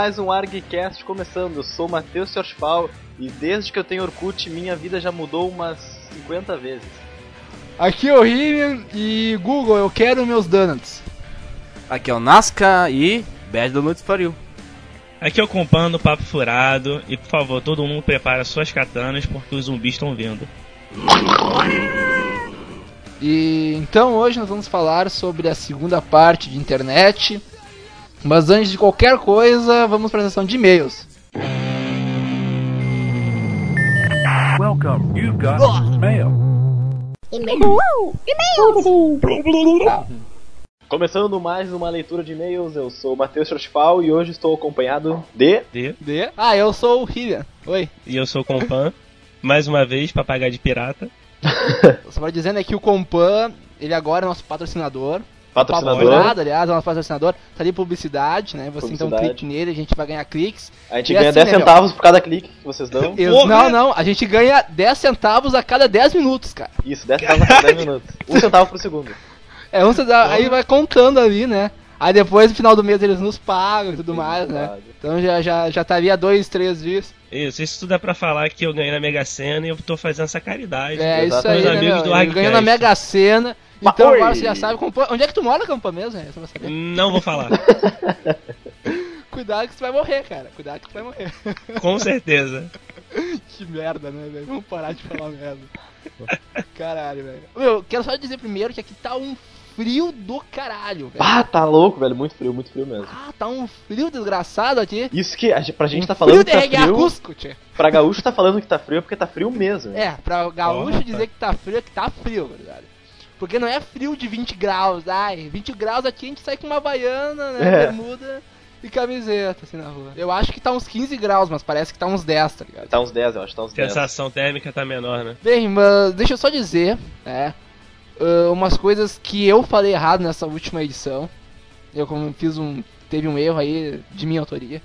mais um ArgCast começando. Eu sou o Matheus Sorspal e desde que eu tenho Orkut, minha vida já mudou umas 50 vezes. Aqui é o Rivian e Google, eu quero meus donuts. Aqui é o Nazca e Bad Donuts for you. Aqui é o Compando Papo Furado e por favor, todo mundo prepara suas katanas porque os zumbis estão vindo. E então hoje nós vamos falar sobre a segunda parte de internet. Mas antes de qualquer coisa, vamos para a sessão de e-mails. Welcome, you've got mail. Começando mais uma leitura de e-mails, eu sou o Matheus Schrottfal e hoje estou acompanhado de. De? De? Ah, eu sou o Rivian. Oi. E eu sou o Compan, mais uma vez, papagaio de pirata. Só para dizer né, que o Compan, ele agora é nosso patrocinador. Patrocinador. Patrocinado, aliás, é nosso patrocinador. Tá ali publicidade, né? Você então Publicidade. clique nele, a gente vai ganhar cliques. A gente E ganha assim, 10 né, centavos por cada clique que vocês dão. Eu- Porra! não, não, a gente ganha 10 centavos a cada 10 minutos, cara. Isso, 10 centavos a cada 10 minutos. 1 centavo por segundo. É, um centavo, aí vai contando ali, né? Aí depois, no final do mês, eles nos pagam e tudo mais, né? Então já, já, já estaria dois, três dias. Isso, isso tudo é pra falar que eu ganhei na Mega Sena e eu tô fazendo essa caridade. É, isso aí, Meus né, amigos meu? do Hardcast. ganhou na Mega Sena. Então oi! agora você já sabe. Compa- Onde é que tu mora, Campa, mesmo? É, saber. Não vou falar, Cuidado que você vai morrer, cara. Cuidado que você vai morrer. com certeza. que merda, né, velho? Vamos parar de falar merda. Caralho, velho. Meu, quero só dizer primeiro que aqui tá um frio do caralho, velho. Ah, tá louco, velho. Muito frio, muito frio mesmo. Ah, tá um frio desgraçado aqui. Isso que a gente- pra gente tá frio falando de que tá frio. Cusco, tchê. Pra gaúcho tá falando que tá frio é porque tá frio mesmo. É, pra gaúcho Opa. dizer que tá frio é que tá frio, verdade. Porque não é frio de 20 graus, ai, 20 graus aqui a gente sai com uma baiana, né, É. bermuda e camiseta, assim, na rua. Eu acho que tá uns 15 graus, mas parece que tá uns 10, tá ligado? Tá uns 10, eu acho. Tá uns 10. Sensação térmica tá menor, né? Bem, mas deixa eu só dizer, né, ah, umas coisas que eu falei errado nessa última edição. Eu como fiz um, teve um erro aí de minha autoria,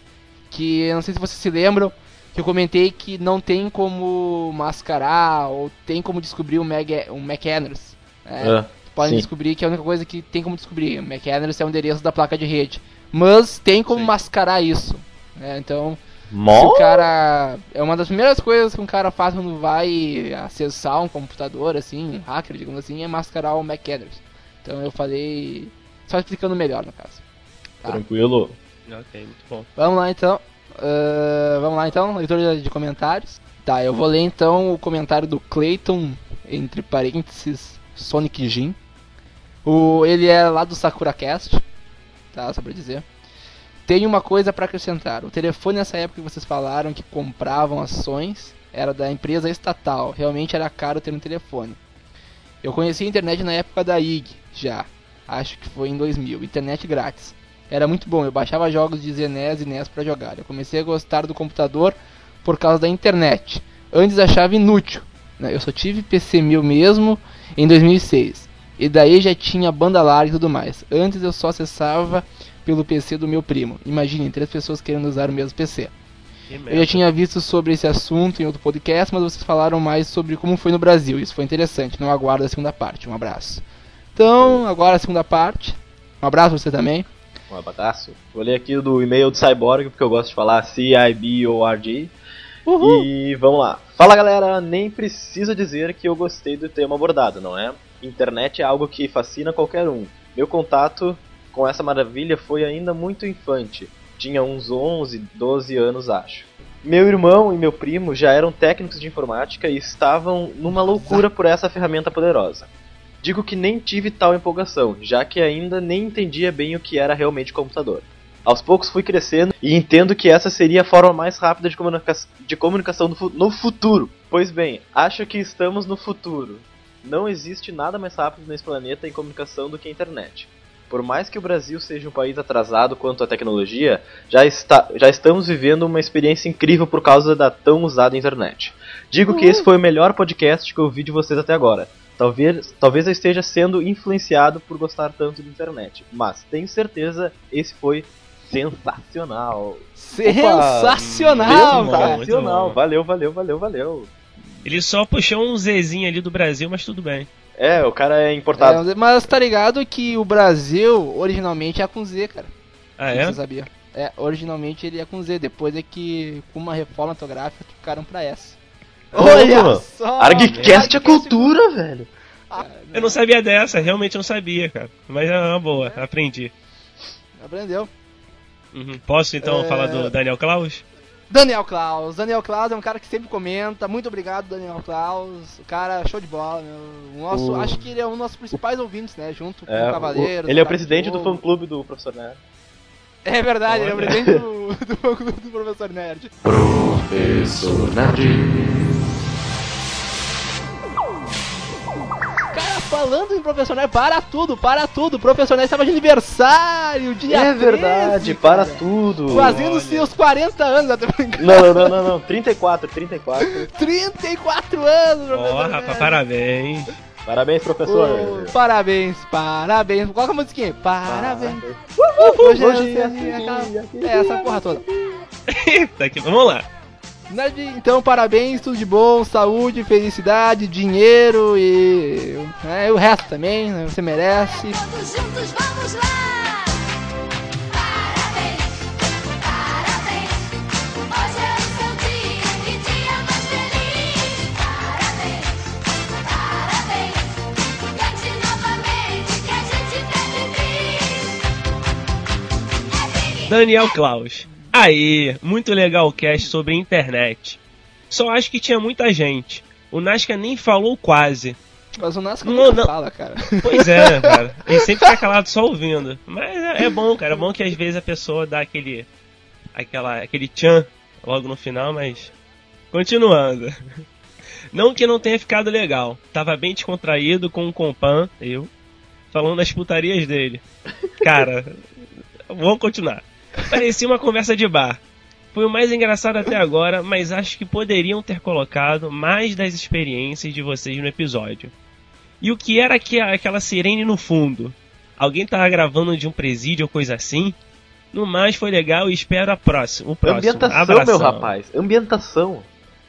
que eu não sei se vocês se lembram, que eu comentei que não tem como mascarar ou tem como descobrir um McAndrews. Né? Ah, podem sim. descobrir que é a única coisa que tem como descobrir. O McAndrews é o endereço da placa de rede. Mas tem como Sim. mascarar isso. né? Então, se Mó? o cara. É uma das primeiras coisas que um cara faz quando vai acessar um computador, assim, um hacker, digamos assim, é mascarar o McAndrews. Então eu falei. Só explicando melhor no caso. Tá. Tranquilo. Ok, muito bom. Vamos lá então. Ah, vamos lá então, leitura de comentários. Tá, eu vou ler então o comentário do Clayton, entre parênteses, Sonic Jin. O, ele é lá do Sakura Cast, tá, só pra dizer. Tem uma coisa pra acrescentar. O telefone nessa época que vocês falaram que compravam ações era da empresa estatal. Realmente era caro ter um telefone. Eu conheci a internet na época da IG, já. Acho que foi em 2000. Internet grátis. Era muito bom, eu baixava jogos de ZNES e NES pra jogar. Eu comecei a gostar do computador por causa da internet. Antes achava inútil. Né? Eu só tive PC 1000 mesmo em 2006. E daí já tinha banda larga e tudo mais. Antes eu só acessava pelo PC do meu primo. Imaginem, três pessoas querendo usar o mesmo PC. Eu já tinha visto sobre esse assunto em outro podcast, mas vocês falaram mais sobre como foi no Brasil. Isso foi interessante. Não aguardo a segunda parte. Um abraço. Então, agora a segunda parte. Um abraço pra você também. Um abraço. Vou ler aqui do e-mail do Cyborg, porque eu gosto de falar C-I-B-O-R-G. E vamos lá. Fala galera, nem precisa dizer que eu gostei do tema abordado, não é? Internet é algo que fascina qualquer um. Meu contato com essa maravilha foi ainda muito infante. Tinha uns 11, 12 anos, acho. Meu irmão e meu primo já eram técnicos de informática e estavam numa loucura por essa ferramenta poderosa. Digo que nem tive tal empolgação, já que ainda nem entendia bem o que era realmente computador. Aos poucos fui crescendo e entendo que essa seria a forma mais rápida de, comunica de comunicação no, fu- no futuro. Pois bem, acho que estamos no futuro. Não existe nada mais rápido nesse planeta em comunicação do que a internet. Por mais que o Brasil seja um país atrasado quanto à tecnologia, já, está, já estamos vivendo uma experiência incrível por causa da tão usada internet. Digo que esse foi o melhor podcast que eu ouvi de vocês até agora. Talvez, talvez eu esteja sendo influenciado por gostar tanto de internet, mas tenho certeza esse foi sensacional. Sensacional, cara. muito Sensacional. Valeu, valeu, valeu, valeu. Ele só puxou um Zzinho ali do Brasil, mas tudo bem. É, o cara é importado. É, mas tá ligado que o Brasil originalmente é com Z, cara. Ah, Você é? sabia? É, originalmente ele é com Z, depois é que com uma reforma ortográfica trocaram pra S. Olha só! Argcast é cultura, velho. Eu não sabia dessa, realmente não sabia, cara. Mas é uma boa, aprendi. Aprendeu. Uhum. Posso então É. falar do Daniel Klaus? Daniel Klaus. Daniel Klaus é um cara que sempre comenta. Muito obrigado, Daniel Klaus. O cara, show de bola, meu. O nosso, O- Acho que ele é um dos nossos principais ouvintes, né? Junto com É, o Cavaleiro. o- ele é o presidente do fã clube do professor Nerd. É verdade, ele é o Olha. presidente do, do fã clube do professor Nerd. Professor Nerd. Falando em professor Nerd, para tudo, para tudo. Nerd estava de aniversário, dia é 13, verdade, para cara. tudo. Fazendo Olha. seus 40 anos, até brincando. Não, não, não, não, 34, 34. 34 anos, professor rapaz, Nerd. parabéns. Parabéns, professor. Ô, parabéns, parabéns. Coloca a musiquinha. Parabéns. Uhul, Hoje é hoje é assim, aqui. É, essa porra toda. Tá aqui, vamos lá. Nerd, Então, parabéns, tudo de bom, saúde, felicidade, dinheiro e é, o resto também, né, você merece. Todos juntos vamos lá! Parabéns, parabéns. Hoje é o seu dia, que dia mais feliz. Parabéns, parabéns. Cante novamente que a gente feliz. Daniel Klaus. Aí, muito legal o cast sobre a internet. Só acho que tinha muita gente. O Nasca nem falou quase. Mas o Nasca Não, não. fala, cara. Pois é, cara. Ele sempre fica calado só ouvindo. Mas é, é bom, cara. É bom que às vezes a pessoa dá aquele. aquela, aquele tchan logo no final, mas. Continuando. Não que não tenha ficado legal. Tava bem descontraído com o compan, eu, falando das putarias dele. Cara, vamos continuar. Parecia uma conversa de bar. Foi o mais engraçado até agora, mas acho que poderiam ter colocado mais das experiências de vocês no episódio. E o que era que, aquela sirene no fundo? Alguém tava gravando de um presídio ou coisa assim? No mais, foi legal e espero a próxima, o próximo. Ambientação, Abração. meu rapaz. Ambientação.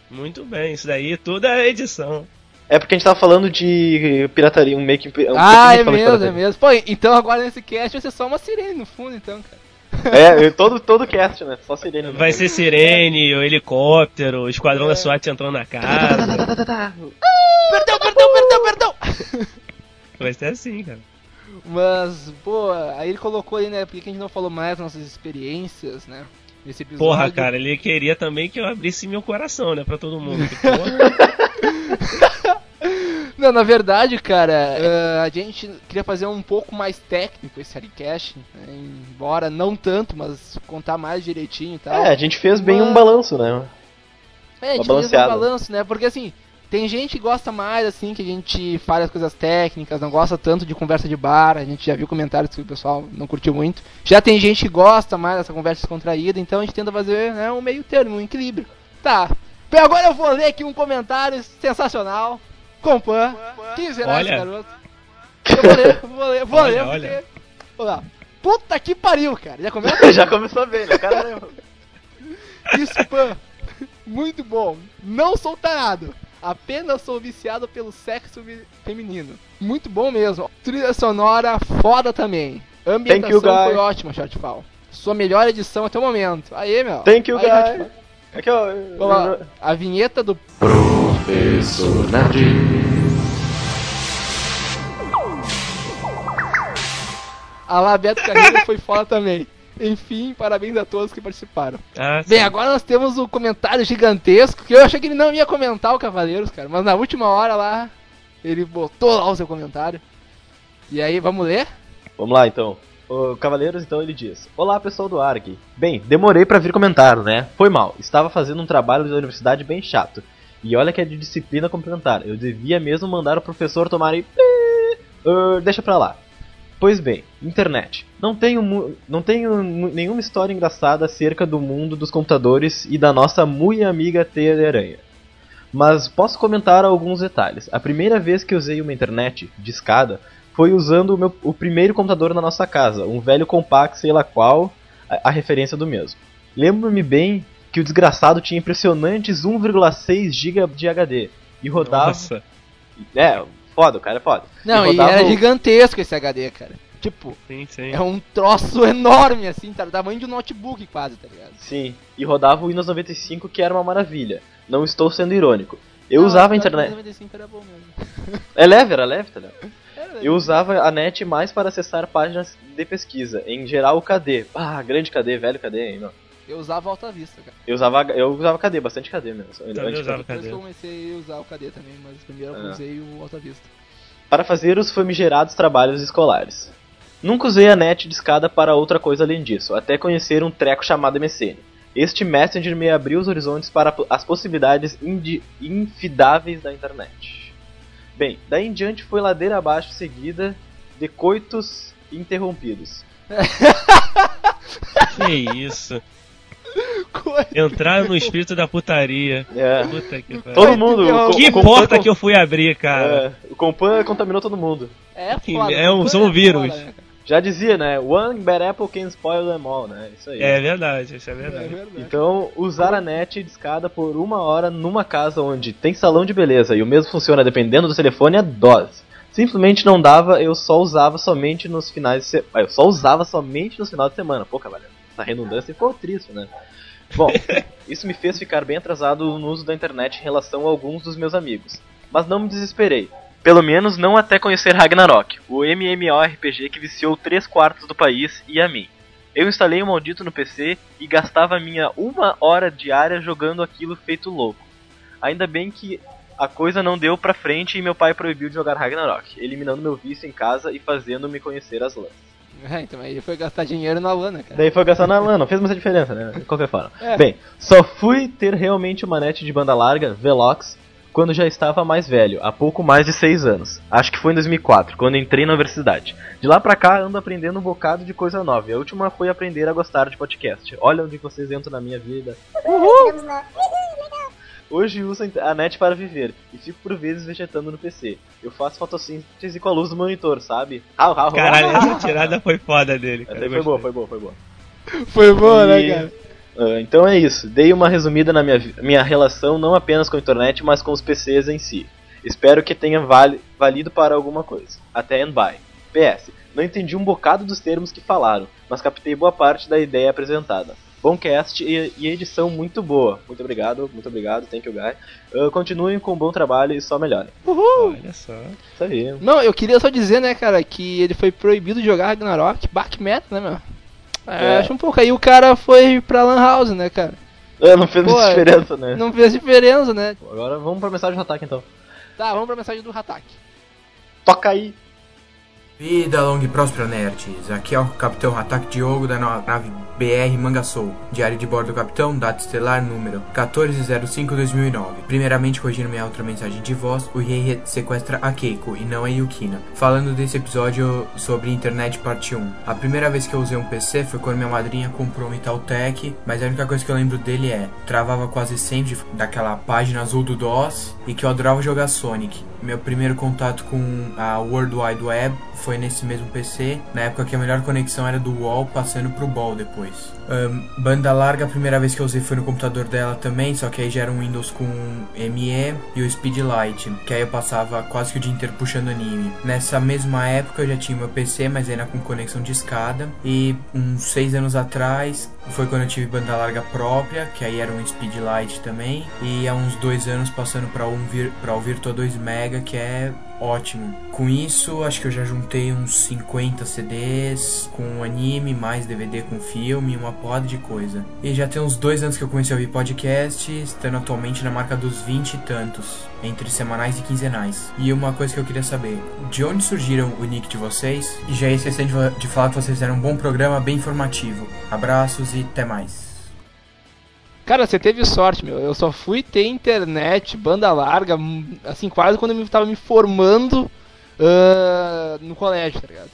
Muito bem, isso daí tudo é edição. É porque a gente tava falando de pirataria, um make um ah, é mesmo, é mesmo. Pô, então agora nesse cast vai ser só uma sirene no fundo, então, cara. É, todo, todo cast, né? Só sirene. Vai ser sirene, o helicóptero, o esquadrão da SWAT entrando na casa. Perdão, perdão, perdão, perdão! Vai ser assim, cara. Mas, pô, aí ele colocou aí, né, por que a gente não falou mais nossas experiências, né? Nesse episódio. Porra, cara, ele queria também que eu abrisse meu coração, né, pra todo mundo. que, porra. Não, na verdade, cara, eh, a gente queria fazer um pouco mais técnico esse Harrycast, né, embora não tanto, mas contar mais direitinho e tal. É, a gente fez bem Mas- um balanço, né? É, a gente fez um balanço, né? Porque assim, tem gente que gosta mais, assim, que a gente fale as coisas técnicas, não gosta tanto de conversa de bar, a gente já viu comentários que o pessoal não curtiu muito. Já tem gente que gosta mais dessa conversa descontraída, então a gente tenta fazer né, um meio termo, um equilíbrio. Tá. Agora eu vou ler aqui um comentário sensacional. Compan, 15 reais, Olha. garoto. Eu vou ler, vou ler, vou Olha, ler, olha. porque... Vamos lá. Puta que pariu, cara. Já começa Já começou bem, né? Caramba. Isso, Pan. Muito bom. Não sou tarado. Apenas sou viciado pelo sexo feminino. Muito bom mesmo. Trilha sonora foda também. Ambientação you, foi ótima, Shortfall. Sua melhor edição até o momento. Aí, meu. Thank you, Aí, guys. Shortfall. Aqui, ó. Vamos lá. A vinheta do Professor Nerd. Alá Beto Carreira foi foda também. Enfim, parabéns a todos que participaram. Ah, Bem, agora nós temos o comentário gigantesco, que eu achei que ele não ia comentar o Cavaleiros, cara, mas na última hora lá, ele botou lá o seu comentário. E aí, vamos ler? Vamos lá, então. O Cavaleiros, então, ele diz: Olá, pessoal do ARG. Bem, demorei pra vir comentar, né? Foi mal. Estava fazendo um trabalho da universidade bem chato. E olha que é de disciplina complementar. Eu devia mesmo mandar o professor tomar e... Ah, deixa pra lá. Pois bem, internet. Não tenho, não tenho nenhuma história engraçada acerca do mundo dos computadores e da nossa muito amiga teia de aranha. Mas posso comentar alguns detalhes. A primeira vez que usei uma internet de escada foi usando o, meu, o primeiro computador na nossa casa, um velho compact, sei lá qual, a, a referência do mesmo. Lembro-me bem que o desgraçado tinha impressionantes 1,6 GB de HD e rodava. Nossa. É, foda, o cara é foda. Não, e rodava era o- gigantesco esse HD, cara. Tipo, Sim, sim. é um troço enorme, assim, tá? Tamanho de um notebook quase, tá ligado? Sim, e rodava o Windows 95 que era uma maravilha. Não estou sendo irônico. Eu Não, usava a internet. 95 era bom mesmo. É leve, era leve, tá ligado? Eu usava a net mais para acessar páginas de pesquisa, em geral o KD. Ah, grande KD, velho KD ainda. eu usava Alta Vista, cara. Eu usava, eu usava KD, bastante KD mesmo. Também antes usava Depois KD. que eu comecei a usar o KD também, mas primeiro eu Ah. usei o Alta Vista. Para fazer os famigerados trabalhos escolares. Nunca usei a net de escada para outra coisa além disso, até conhecer um treco chamado MSN. Este Messenger me abriu os horizontes para as possibilidades infidáveis da internet. Bem, daí em diante foi ladeira abaixo seguida de coitos interrompidos. Que isso. Entraram no espírito da putaria. É, Puta que pariu. todo mundo. o Que porta com- que eu fui abrir, cara. É, o Compan contaminou todo mundo. É foda. É um- são vírus. foda, né? Já dizia, né? One bad apple can spoil them all, né? Isso aí. É verdade, isso é É verdade. verdade. Então, usar a net de escada por uma hora numa casa onde tem salão de beleza e o mesmo funciona dependendo do telefone é dose. Simplesmente não dava, eu só usava somente nos finais de semana. Eu só usava somente nos finais de semana. Pô, cavaleiro, essa redundância ficou triste, né? Bom, isso me fez ficar bem atrasado no uso da internet em relação a alguns dos meus amigos. Mas não me desesperei. Pelo menos não até conhecer Ragnarok, o MMORPG que viciou 3 quartos do país e a mim. Eu instalei o maldito no PC e gastava minha uma hora diária jogando aquilo feito louco. Ainda bem que a coisa não deu pra frente e meu pai proibiu de jogar Ragnarok, eliminando meu vício em casa e fazendo-me conhecer as lãs. É, então aí ele foi gastar dinheiro na lana, cara. Daí foi gastar na lã, não fez muita diferença, né? De qualquer forma. É. Bem, só fui ter realmente uma net de banda larga, Velox, quando já estava mais velho, há pouco mais de 6 anos. Acho que foi em 2004, quando entrei na universidade. De lá pra cá ando aprendendo um bocado de coisa nova. E a última foi aprender a gostar de podcast. Olha onde vocês entram na minha vida. Hoje uso a net para viver e fico por vezes vegetando no PC. Eu faço fotossíntese com a luz do monitor, sabe? Au, au, au. Caralho, essa tirada foi foda dele. Cara. foi boa, foi boa, foi boa. Foi bom, né, E- cara? Ah, então é isso. Dei uma resumida na minha, minha relação não apenas com a internet, mas com os PCs em si. Espero que tenha vali- valido para alguma coisa. Até and bye. PS. Não entendi um bocado dos termos que falaram, mas captei boa parte da ideia apresentada. Bom cast e, e edição muito boa. Muito obrigado, muito obrigado, thank you guy. Ah, continuem com um bom trabalho e só melhorem. Olha só. Isso aí. Não, eu queria só dizer, né, cara, que ele foi proibido de jogar Ragnarok, back meta, né, meu? É, É. Acho um pouco. Aí o cara foi pra Lan House, né, cara? Ah, não fez Pô, diferença, né? Não fez diferença, né? Agora vamos pra mensagem de ataque então. Tá, vamos pra mensagem do Hatak. Toca aí! Vida longa e próspera, nerds. Aqui é o Capitão Hatak Diogo da na- nave BR Mangaçou. Diário de bordo do Capitão, data estelar número 1405-2009. Primeiramente, corrigindo minha outra mensagem de voz, o Rei sequestra a Keiko e não a Yukina. Falando desse episódio sobre internet parte 1. A primeira vez que eu usei um PC foi quando minha madrinha comprou um Itautec, mas a única coisa que eu lembro dele é travava quase sempre daquela página azul do DOS e que eu adorava jogar Sonic. Meu primeiro contato com a World Wide Web foi nesse mesmo PC, na época que a melhor conexão era do UOL passando pro BOL depois. Ahn, banda larga, a primeira vez que eu usei foi no computador dela também, só que aí já era um Windows com ME e o Speedlight, que aí eu passava quase que o dia inteiro puxando anime. Nessa mesma época eu já tinha meu PC, mas ainda com conexão de escada, e uns seis anos atrás foi quando eu tive banda larga própria, que aí era um Speedlight também, e há uns dois anos passando para um vir, o Virtua 2 Mega, que é ótimo. Com isso, acho que eu já juntei uns 50 CDs com anime, mais DVD com filme, uma porrada de coisa. E já tem uns dois anos que eu comecei a ouvir podcast, estando atualmente na marca dos 20 e tantos, entre semanais e quinzenais. E uma coisa que eu queria saber, de onde surgiram o nick de vocês? E já esqueci de fa- de falar que vocês fizeram um bom programa, bem informativo. Abraços e até mais. Cara, você teve sorte, meu. Eu só fui ter internet, banda larga, hum, assim, quase quando eu tava me formando ah, no colégio, tá ligado?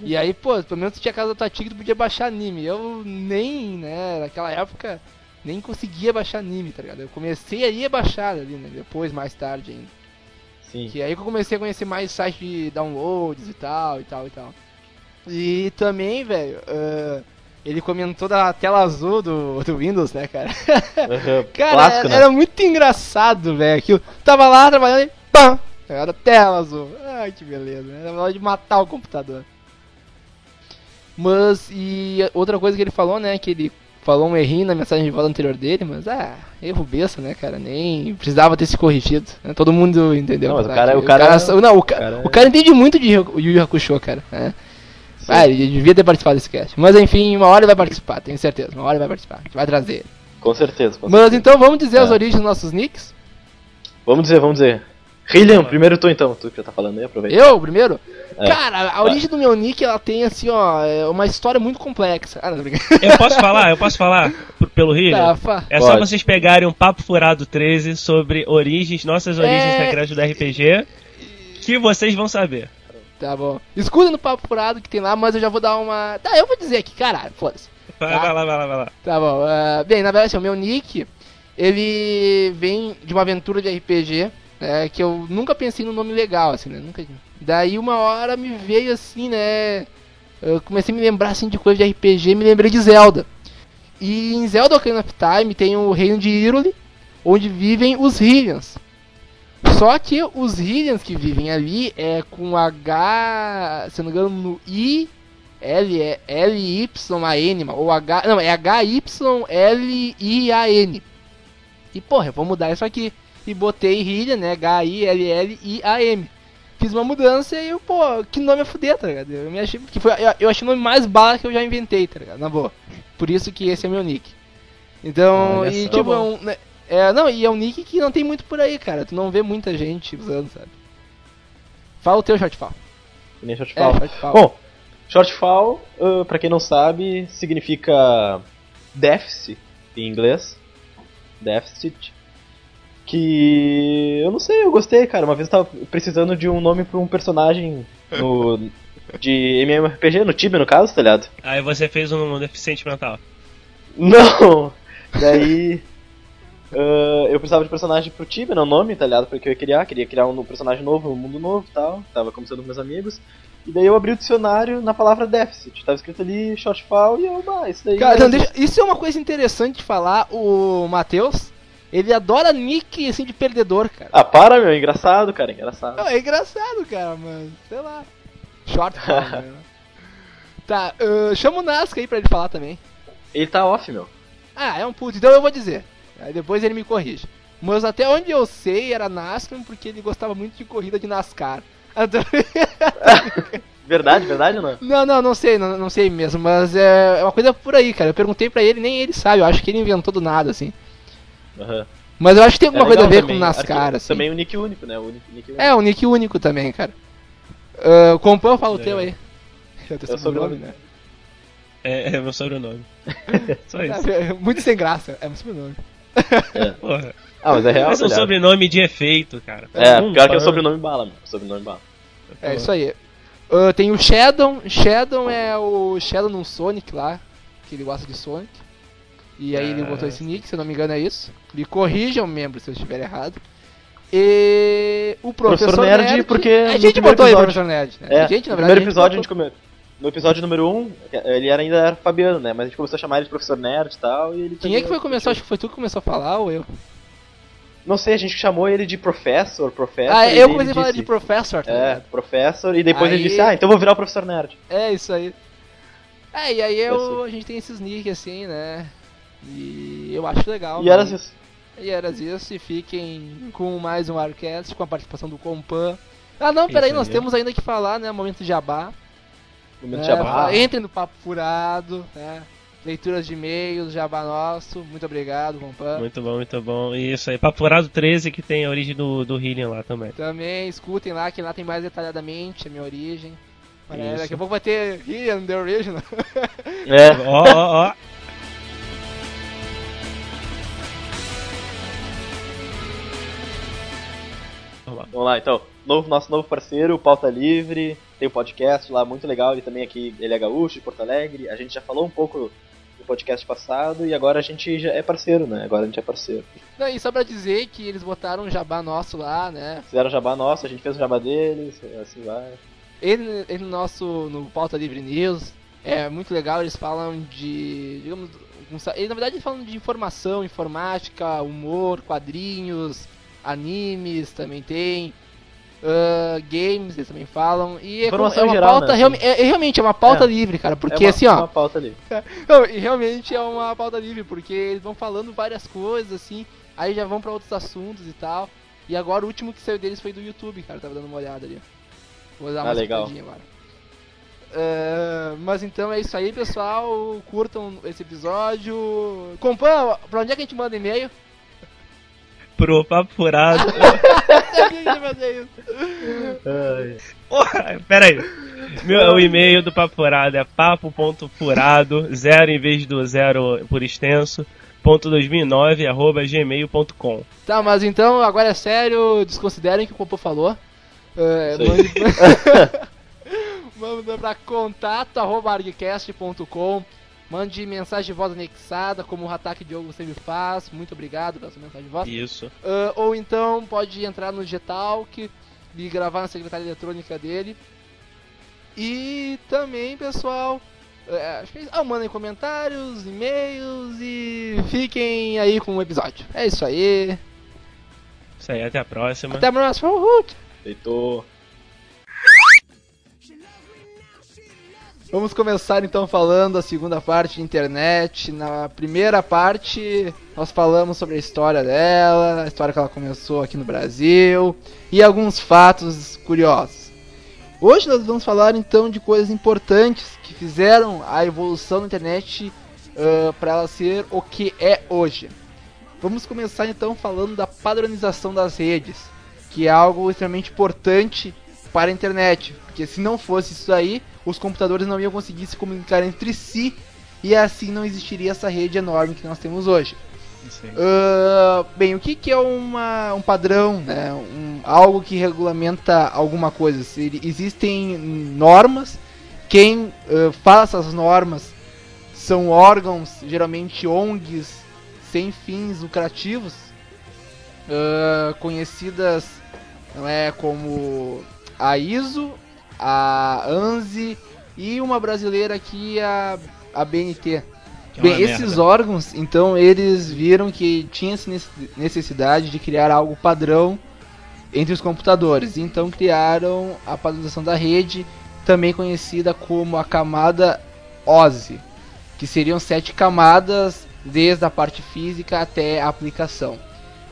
E aí, pô, pelo menos tinha casa da tua tia que tu podia baixar anime. Eu nem, né, naquela época, nem conseguia baixar anime, tá ligado? Eu comecei a ir baixar ali, né, depois, mais tarde ainda. Sim. Que aí que eu comecei a conhecer mais sites de downloads e tal, e tal, e tal. E também, velho, ah, ele comentou da tela azul do, do Windows, né, cara? Aham, Cara, Clássico, era, né? era muito engraçado, velho. aquilo. Tava lá trabalhando e pam! Era tela azul. Ai, que beleza, né? Era hora de matar o computador. Mas, e outra coisa que ele falou, né, que ele falou um errinho na mensagem de voz anterior dele, mas, ah, erro besta, né, cara, nem precisava ter se corrigido, né? todo mundo entendeu. Não, mas o tá? cara- Que o cara- não, o, ca- cara- o cara entende muito de Yu Yu Hakusho, cara, né. Ah, ele devia ter participado desse cast. Mas enfim, uma hora ele vai participar, tenho certeza. Uma hora ele vai participar. A gente vai trazer ele. Com certeza. com Mas certeza. então vamos dizer as É. origens dos nossos nicks? Vamos dizer, vamos dizer. Hillian, primeiro tu então, tu que já tá falando aí, aproveita. Eu, primeiro? É. Cara, a origem do meu nick, ela tem assim, ó, é uma história muito complexa. Ah, não. Eu posso falar? Eu posso falar pelo Rio? Tá, fa- É só Pode. vocês pegarem um Papo Furado 13 sobre origens, nossas origens É. secretas do RPG, que vocês vão saber. Tá bom. Escuta no papo furado que tem lá, mas eu já vou dar uma. Tá, eu vou dizer aqui, caralho, foda-se. Tá. vai lá, vai lá, vai lá. Tá bom. ah, bem, na verdade, assim, o meu nick, ele vem de uma aventura de RPG, né, que eu nunca pensei num nome legal, assim, né, nunca... Daí uma hora me veio assim, né, eu comecei a me lembrar, assim, de coisa de RPG, me lembrei de Zelda. E em Zelda Ocarina of Time tem o reino de Hyrule, onde vivem os Hylians. Só que os Hylians que vivem ali é com H, se não me engano, no I L é L Y A N, ou H, não, é H Y L I A N. E porra, eu vou mudar isso aqui. E botei Hylian, né? H I L L I A M. Fiz uma mudança e eu, pô, que nome é fuder, tá ligado? Eu me achei que foi eu, eu achei o nome mais bala que eu já inventei, tá ligado? Na boa. Por isso que esse é meu nick. Então, Olha e tipo, é um, né, é, não, e é um nick que não tem muito por aí, cara. Tu não vê muita gente usando, sabe? Fala o teu shortfall. Que nem shortfall. É, shortfall. Bom, shortfall, uh, pra quem não sabe, significa déficit em inglês. Deficit. Que eu não sei, eu gostei, cara. Uma vez eu tava precisando de um nome pra um personagem no, de MMORPG, no Tibia no caso, tá ligado? Aí você fez um deficiente mental. Não! Daí. Ah, eu precisava de personagem pro Tibia, não nome, tá ligado? Porque eu ia criar, queria criar um personagem novo, um mundo novo e tal. Tava começando com meus amigos. E daí eu abri o dicionário na palavra deficit. Tava escrito ali shortfall e eu, bah, isso daí. Cara, é- então, deixa- isso é uma coisa interessante de falar. O Matheus, ele adora nick assim de perdedor, cara. Ah, para, meu, engraçado, cara, engraçado. Não, é engraçado, cara, mas sei lá. Short form, né? Tá, ah, chama o Nasca aí pra ele falar também. Ele tá off, meu. Ah, é um puto, então eu vou dizer. Aí depois ele me corrige. Mas até onde eu sei era NASCAR porque ele gostava muito de corrida de NASCAR. Verdade, verdade ou não? Não, não, não sei, não, não sei mesmo, mas é uma coisa por aí, cara. Eu perguntei pra ele, nem ele sabe, eu acho que ele inventou do nada, assim. Aham. Mas eu acho que tem alguma É coisa a ver também. com NASCAR, assim. Também o nick único, né? O nick, nick único. É, um nick único também, cara. Uh, o Compão fala o É. teu aí. É o teu É o sobrenome, sobrenome. né? É, é meu sobrenome. Só isso. É, muito sem graça, é meu sobrenome. Porra. Ah, mas é real, Mas é um sobrenome de efeito, cara. É, Um pior que é o sobrenome bala, meu. Sobrenome bala. É isso aí. Uh, tem o Shadow. Shadow é o Shadow no Sonic lá. Que ele gosta de Sonic. E aí ele botou esse nick, se eu não me engano é isso. Me corrijam, membro, se eu estiver errado. E o professor, Professor Nerd, porque A no gente botou aí o episódio- professor Nerd. Né? É, a gente, na no verdade, primeiro episódio a gente botou- come... No episódio número 1, um, ele era, ainda era Fabiano, né? Mas a gente começou a chamar ele de professor nerd e tal, e ele Quem é que foi começar? Acho que foi tu que começou a falar ou eu? Não sei, a gente chamou ele de professor, professor. Ah, eu ele comecei a falar de professor, tá É, professor, e depois ele Aí- disse, ah, então eu vou virar o professor nerd. É, isso aí. É, e aí eu, a gente tem esses nicks assim, né? E eu acho legal. E né? era isso. E era isso, e fiquem com mais um Arcast, com a participação do Compan. Ah não, peraí, nós temos ainda que falar, né? Momento jabá. Momento de jabá. Entrem no Papo Furado, né? Leituras de e-mails, jabá nosso. Muito obrigado, Compan. Muito bom, muito bom. E isso aí, Papo Furado 13, que tem a origem do, do Hylian lá também. Também escutem lá, que lá tem mais detalhadamente a minha origem. Olha, Isso. daqui a pouco vai ter Ian The Original. É, Ó, ó, ó. Vamos lá. então. Novo, nosso novo parceiro, o Pauta Livre, tem um podcast lá muito legal, ele também aqui, ele é gaúcho, de Porto Alegre. A gente já falou um pouco no podcast passado e agora a gente já é parceiro, né? Agora a gente é parceiro. Não, e só pra dizer que eles botaram um jabá nosso lá, né? Fizeram jabá nosso, a gente fez o jabá deles, assim vai. Ele, ele no nosso no Pauta Livre News é muito legal, eles falam de, digamos, eles na verdade falam de informação, informática, humor, quadrinhos, animes também tem. Ah, games, eles também falam. E é, com- Informação é uma geral, pauta né, realme- é, é realmente é uma pauta É. livre, cara. Porque é uma, assim, ó. uma pauta ali. Não, e realmente é uma pauta livre, porque eles vão falando várias coisas, assim, aí já vão pra outros assuntos e tal. E agora o último que saiu deles foi do YouTube, cara, tava dando uma olhada ali. Vou dar uma Ah, legal. escutadinha agora. É, mas então é isso aí, pessoal. Curtam esse episódio. Compan, pra onde é que a gente manda e-mail? Pro papo furado. Eu sabia que ia fazer isso. Porra, pera aí. Meu, o e-mail do Papo Furado é papo.furado, zero em vez do zero por extenso, ponto 2009, arroba gmail.com. Tá, mas então, agora é sério, desconsiderem o que o Compan falou. É, aí. mande... Manda pra contato arroba argcast.com Mande mensagem de voz anexada, como o Ataque Diogo sempre faz. Muito obrigado pela sua mensagem de voz. Isso. Ah, ou então pode entrar no Getalk e gravar na secretária eletrônica dele. E também, pessoal, acho que isso. ah, mandem comentários, e-mails e fiquem aí com o episódio. É isso aí. Isso aí, até a próxima. Até a próxima. Uhul. Feitou. Vamos começar então falando a segunda parte de internet. Na primeira parte, nós falamos sobre a história dela, a história que ela começou aqui no Brasil e alguns fatos curiosos. Hoje nós vamos falar então de coisas importantes que fizeram a evolução da internet para ela ser o que é hoje. Vamos começar então falando da padronização das redes, que é algo extremamente importante para a internet, porque se não fosse isso aí, os computadores não iam conseguir se comunicar entre si e assim não existiria essa rede enorme que nós temos hoje. Ah, bem, o que, que é uma, um padrão, né? Um, algo que regulamenta alguma coisa? Se existem normas, quem ah, faz essas normas são órgãos, geralmente ONGs, sem fins lucrativos, ah, conhecidas é, como a ISO, a ANSI e uma brasileira aqui, a, a BNT. É Bem, esses merda. órgãos, então, eles viram que tinha necessidade de criar algo padrão entre os computadores. Então criaram a padronização da rede, também conhecida como a camada OSI, que seriam sete camadas desde a parte física até a aplicação.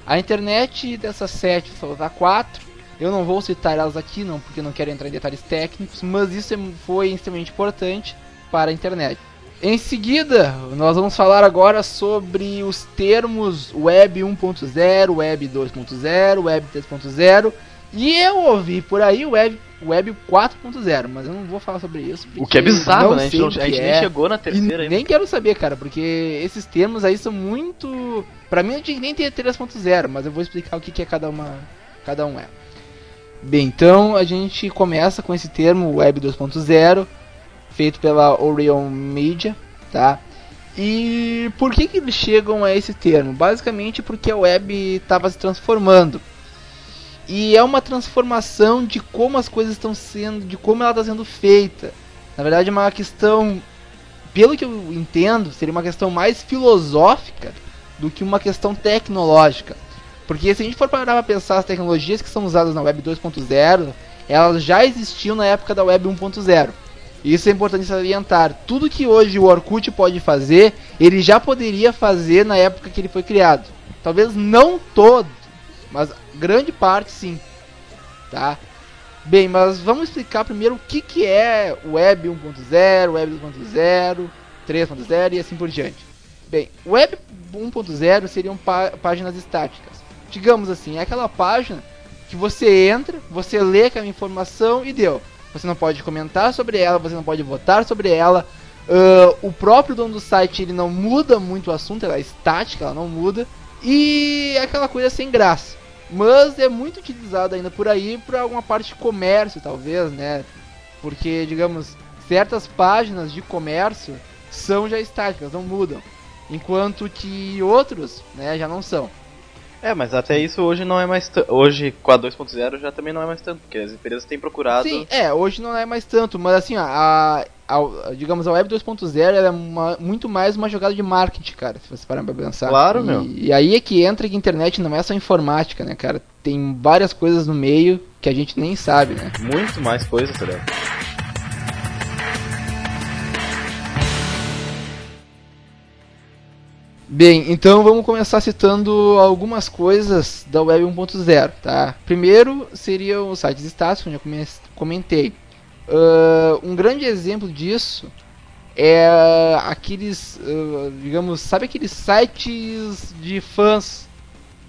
A internet dessas sete só dá quatro. Eu não vou citar elas aqui, não, porque não quero entrar em detalhes técnicos, mas isso é- foi extremamente importante para a internet. Em seguida, nós vamos falar agora sobre os termos Web 1.0, Web 2.0, Web 3.0 e eu ouvi por aí Web, Web 4.0, mas eu não vou falar sobre isso. O que é bizarro, né? A gente, não- a gente é. nem chegou na terceira ainda. nem quero saber, cara, porque esses termos aí são muito. Pra mim não tinha que nem ter 3.0, mas eu vou explicar o que, que é cada uma. Cada um é. Bem, então a gente começa com esse termo Web 2.0, feito pela Orion Media, tá? E por que, que eles chegam a esse termo? Basicamente porque a web estava se transformando. E é uma transformação de como as coisas estão sendo, de como ela está sendo feita. Na verdade, é uma questão, pelo que eu entendo, seria uma questão mais filosófica do que uma questão tecnológica. Porque se a gente for parar para pensar as tecnologias que são usadas na Web 2.0, elas já existiam na época da Web 1.0. E Isso é importante salientar. Tudo que hoje o Orkut pode fazer, ele já poderia fazer na época que ele foi criado. Talvez não todo, mas grande parte sim. Tá? Bem, mas vamos explicar primeiro o que, que é Web 1.0, Web 2.0, 3.0 e assim por diante. Bem, Web 1.0 seriam pá- páginas estáticas. Digamos assim, é aquela página que você entra, você lê aquela informação e deu. Você não pode comentar sobre ela, você não pode votar sobre ela. Ah, o próprio dono do site ele não muda muito o assunto, ela é estática, ela não muda. E é aquela coisa sem graça. Mas é muito utilizado ainda por aí para alguma parte de comércio, talvez, né? Porque, digamos, certas páginas de comércio são já estáticas, não mudam. Enquanto que outros, né, já não são. É, mas até isso hoje não é mais tanto. Hoje com a 2.0 já também não é mais tanto, porque as empresas têm procurado. Sim, é, hoje não é mais tanto, mas assim, ó, a- a- digamos, a Web 2.0 ela é uma- muito mais uma jogada de marketing, cara, se você parar pra pensar. Claro, e, meu. E aí é que entra que a internet não é só informática, né, cara? Tem várias coisas no meio que a gente nem sabe, né? Muito mais coisas, tá Bem, então vamos começar citando algumas coisas da Web 1.0, tá? Primeiro seria os sites estáticos, como eu come- comentei. Ah, um grande exemplo disso é aqueles, ah, digamos, sabe aqueles sites de fãs?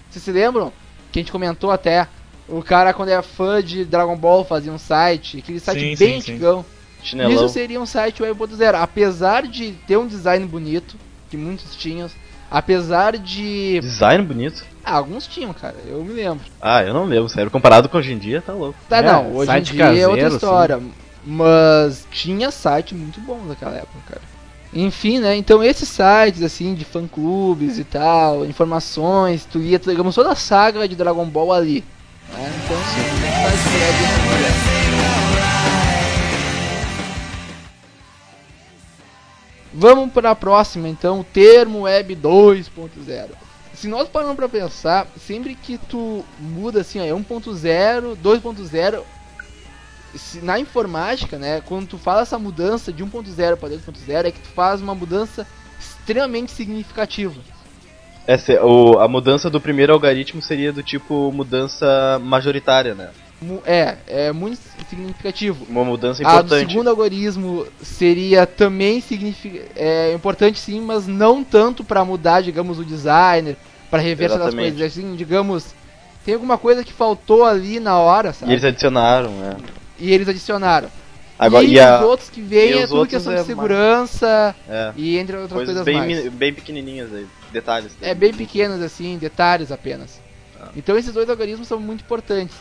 Vocês se lembram? Que a gente comentou até. O cara, quando é fã de Dragon Ball, fazia um site, aquele site Sim, bem sim, antigão. Isso seria um site Web 1.0. Apesar de ter um design bonito, que muitos tinham, apesar de. Design bonito. Ah, alguns tinham, cara, eu me lembro. Ah, eu não lembro, sério. Comparado com hoje em dia, tá louco. Tá, É, não, hoje em dia é outra caseiro, história. Mas tinha site muito bom naquela época, cara. Enfim, né? Então esses sites assim de fã clubes e tal, informações, tu ia, digamos, toda a saga de Dragon Ball ali. Né? Então, site Vamos para a próxima, então, o termo Web 2.0. Se nós paramos para pensar, sempre que tu muda assim, é 1.0, 2.0, se- na informática, né, quando tu fala essa mudança de 1.0 para 2.0, é que tu faz uma mudança extremamente significativa. Essa, é- o, a mudança do primeiro algoritmo seria do tipo mudança majoritária, né? É, é muito significativo. Uma mudança A do importante. segundo algoritmo seria também signific... é, importante sim, mas não tanto para mudar, digamos, o designer, para rever Exatamente. coisas. Assim, digamos, tem alguma coisa que faltou ali na hora, E sabe? eles adicionaram, né? E eles adicionaram. Agora, e e, a, os outros que vêm e é tudo questão é de segurança é, e entre outras coisas coisas bem, mais. bem pequenininhas aí, detalhes. É bem pequenos assim, detalhes apenas. Ah. Então esses dois algoritmos são muito importantes.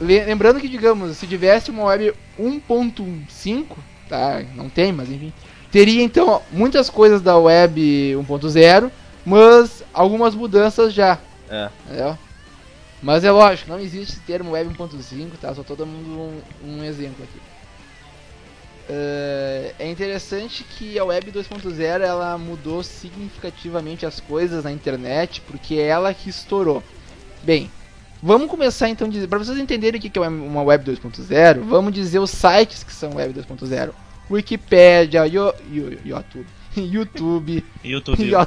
Le- Lembrando que, digamos, se tivesse uma web 1.5, tá? Não tem, mas enfim. Teria então muitas coisas da web 1.0, mas algumas mudanças já. É. Entendeu? Mas é lógico, não existe esse termo web 1.5, tá? Só tô dando um, um exemplo aqui. É, é interessante que a Web 2.0 ela mudou significativamente as coisas na internet porque é ela que estourou. Bem, vamos começar então a dizer, para vocês entenderem o que é uma Web 2.0, vamos dizer os sites que são Web 2.0. Wikipedia, Yo- Yo- YouTube, YouTube, YouTube. Yo-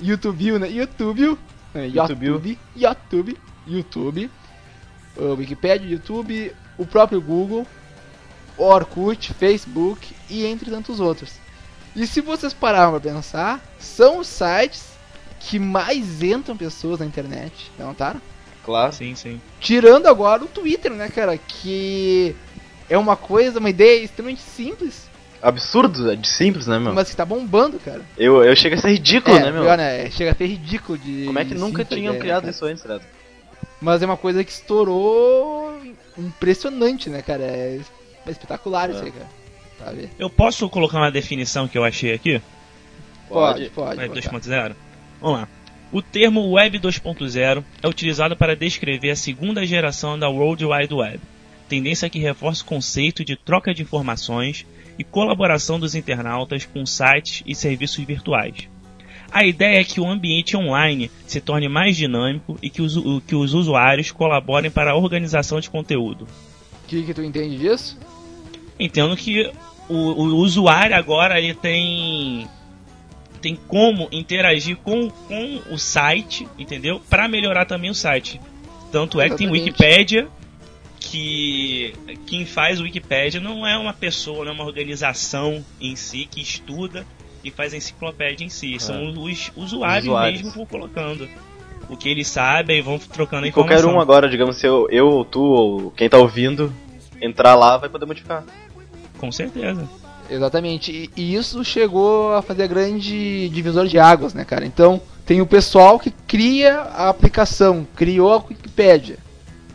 YouTube, né? YouTube, YouTube. YouTube, YouTube, Wikipedia, YouTube, o próprio Google, Orkut, Facebook e entre tantos outros. E se vocês pararam pra pensar, são os sites que mais entram pessoas na internet, não tá? Claro. Sim, sim. Tirando agora o Twitter, né, cara? Que é uma coisa, uma ideia extremamente simples, Absurdo, é de simples, né, meu? mas que tá bombando, cara. Eu, eu chego a ser ridículo, é, né, meu? pior, né? Chega a ser ridículo de. Como é que nunca tinham ideia, criado cara. isso antes, né? Mas é uma coisa que estourou impressionante, né, cara? É espetacular isso É. aí, cara. Sabe? Eu posso colocar uma definição que eu achei aqui? Pode, pode. Botar. 2.0? Vamos lá. O termo Web 2.0 é utilizado para descrever a segunda geração da World Wide Web, tendência que reforça o conceito de troca de informações e colaboração dos internautas com sites e serviços virtuais. A ideia é que o ambiente online se torne mais dinâmico e que os, que os usuários colaborem para a organização de conteúdo. O que, que tu entende disso? Entendo que o, o usuário agora ele tem tem como interagir com, com o site, entendeu? Para melhorar também o site. Tanto é que tem Exatamente. Wikipédia que quem faz Wikipédia não é uma pessoa, não é uma organização em si que estuda e faz a enciclopédia em si. São os usuários, Usuários. mesmo colocando o que eles sabem e vão trocando a E qualquer informação. um agora, digamos, se eu, eu ou tu, ou quem tá ouvindo, entrar lá, vai poder modificar. Com certeza. Exatamente. E, e isso chegou a fazer grande divisor de águas, né, cara? Então, tem o pessoal que cria a aplicação, criou a Wikipédia,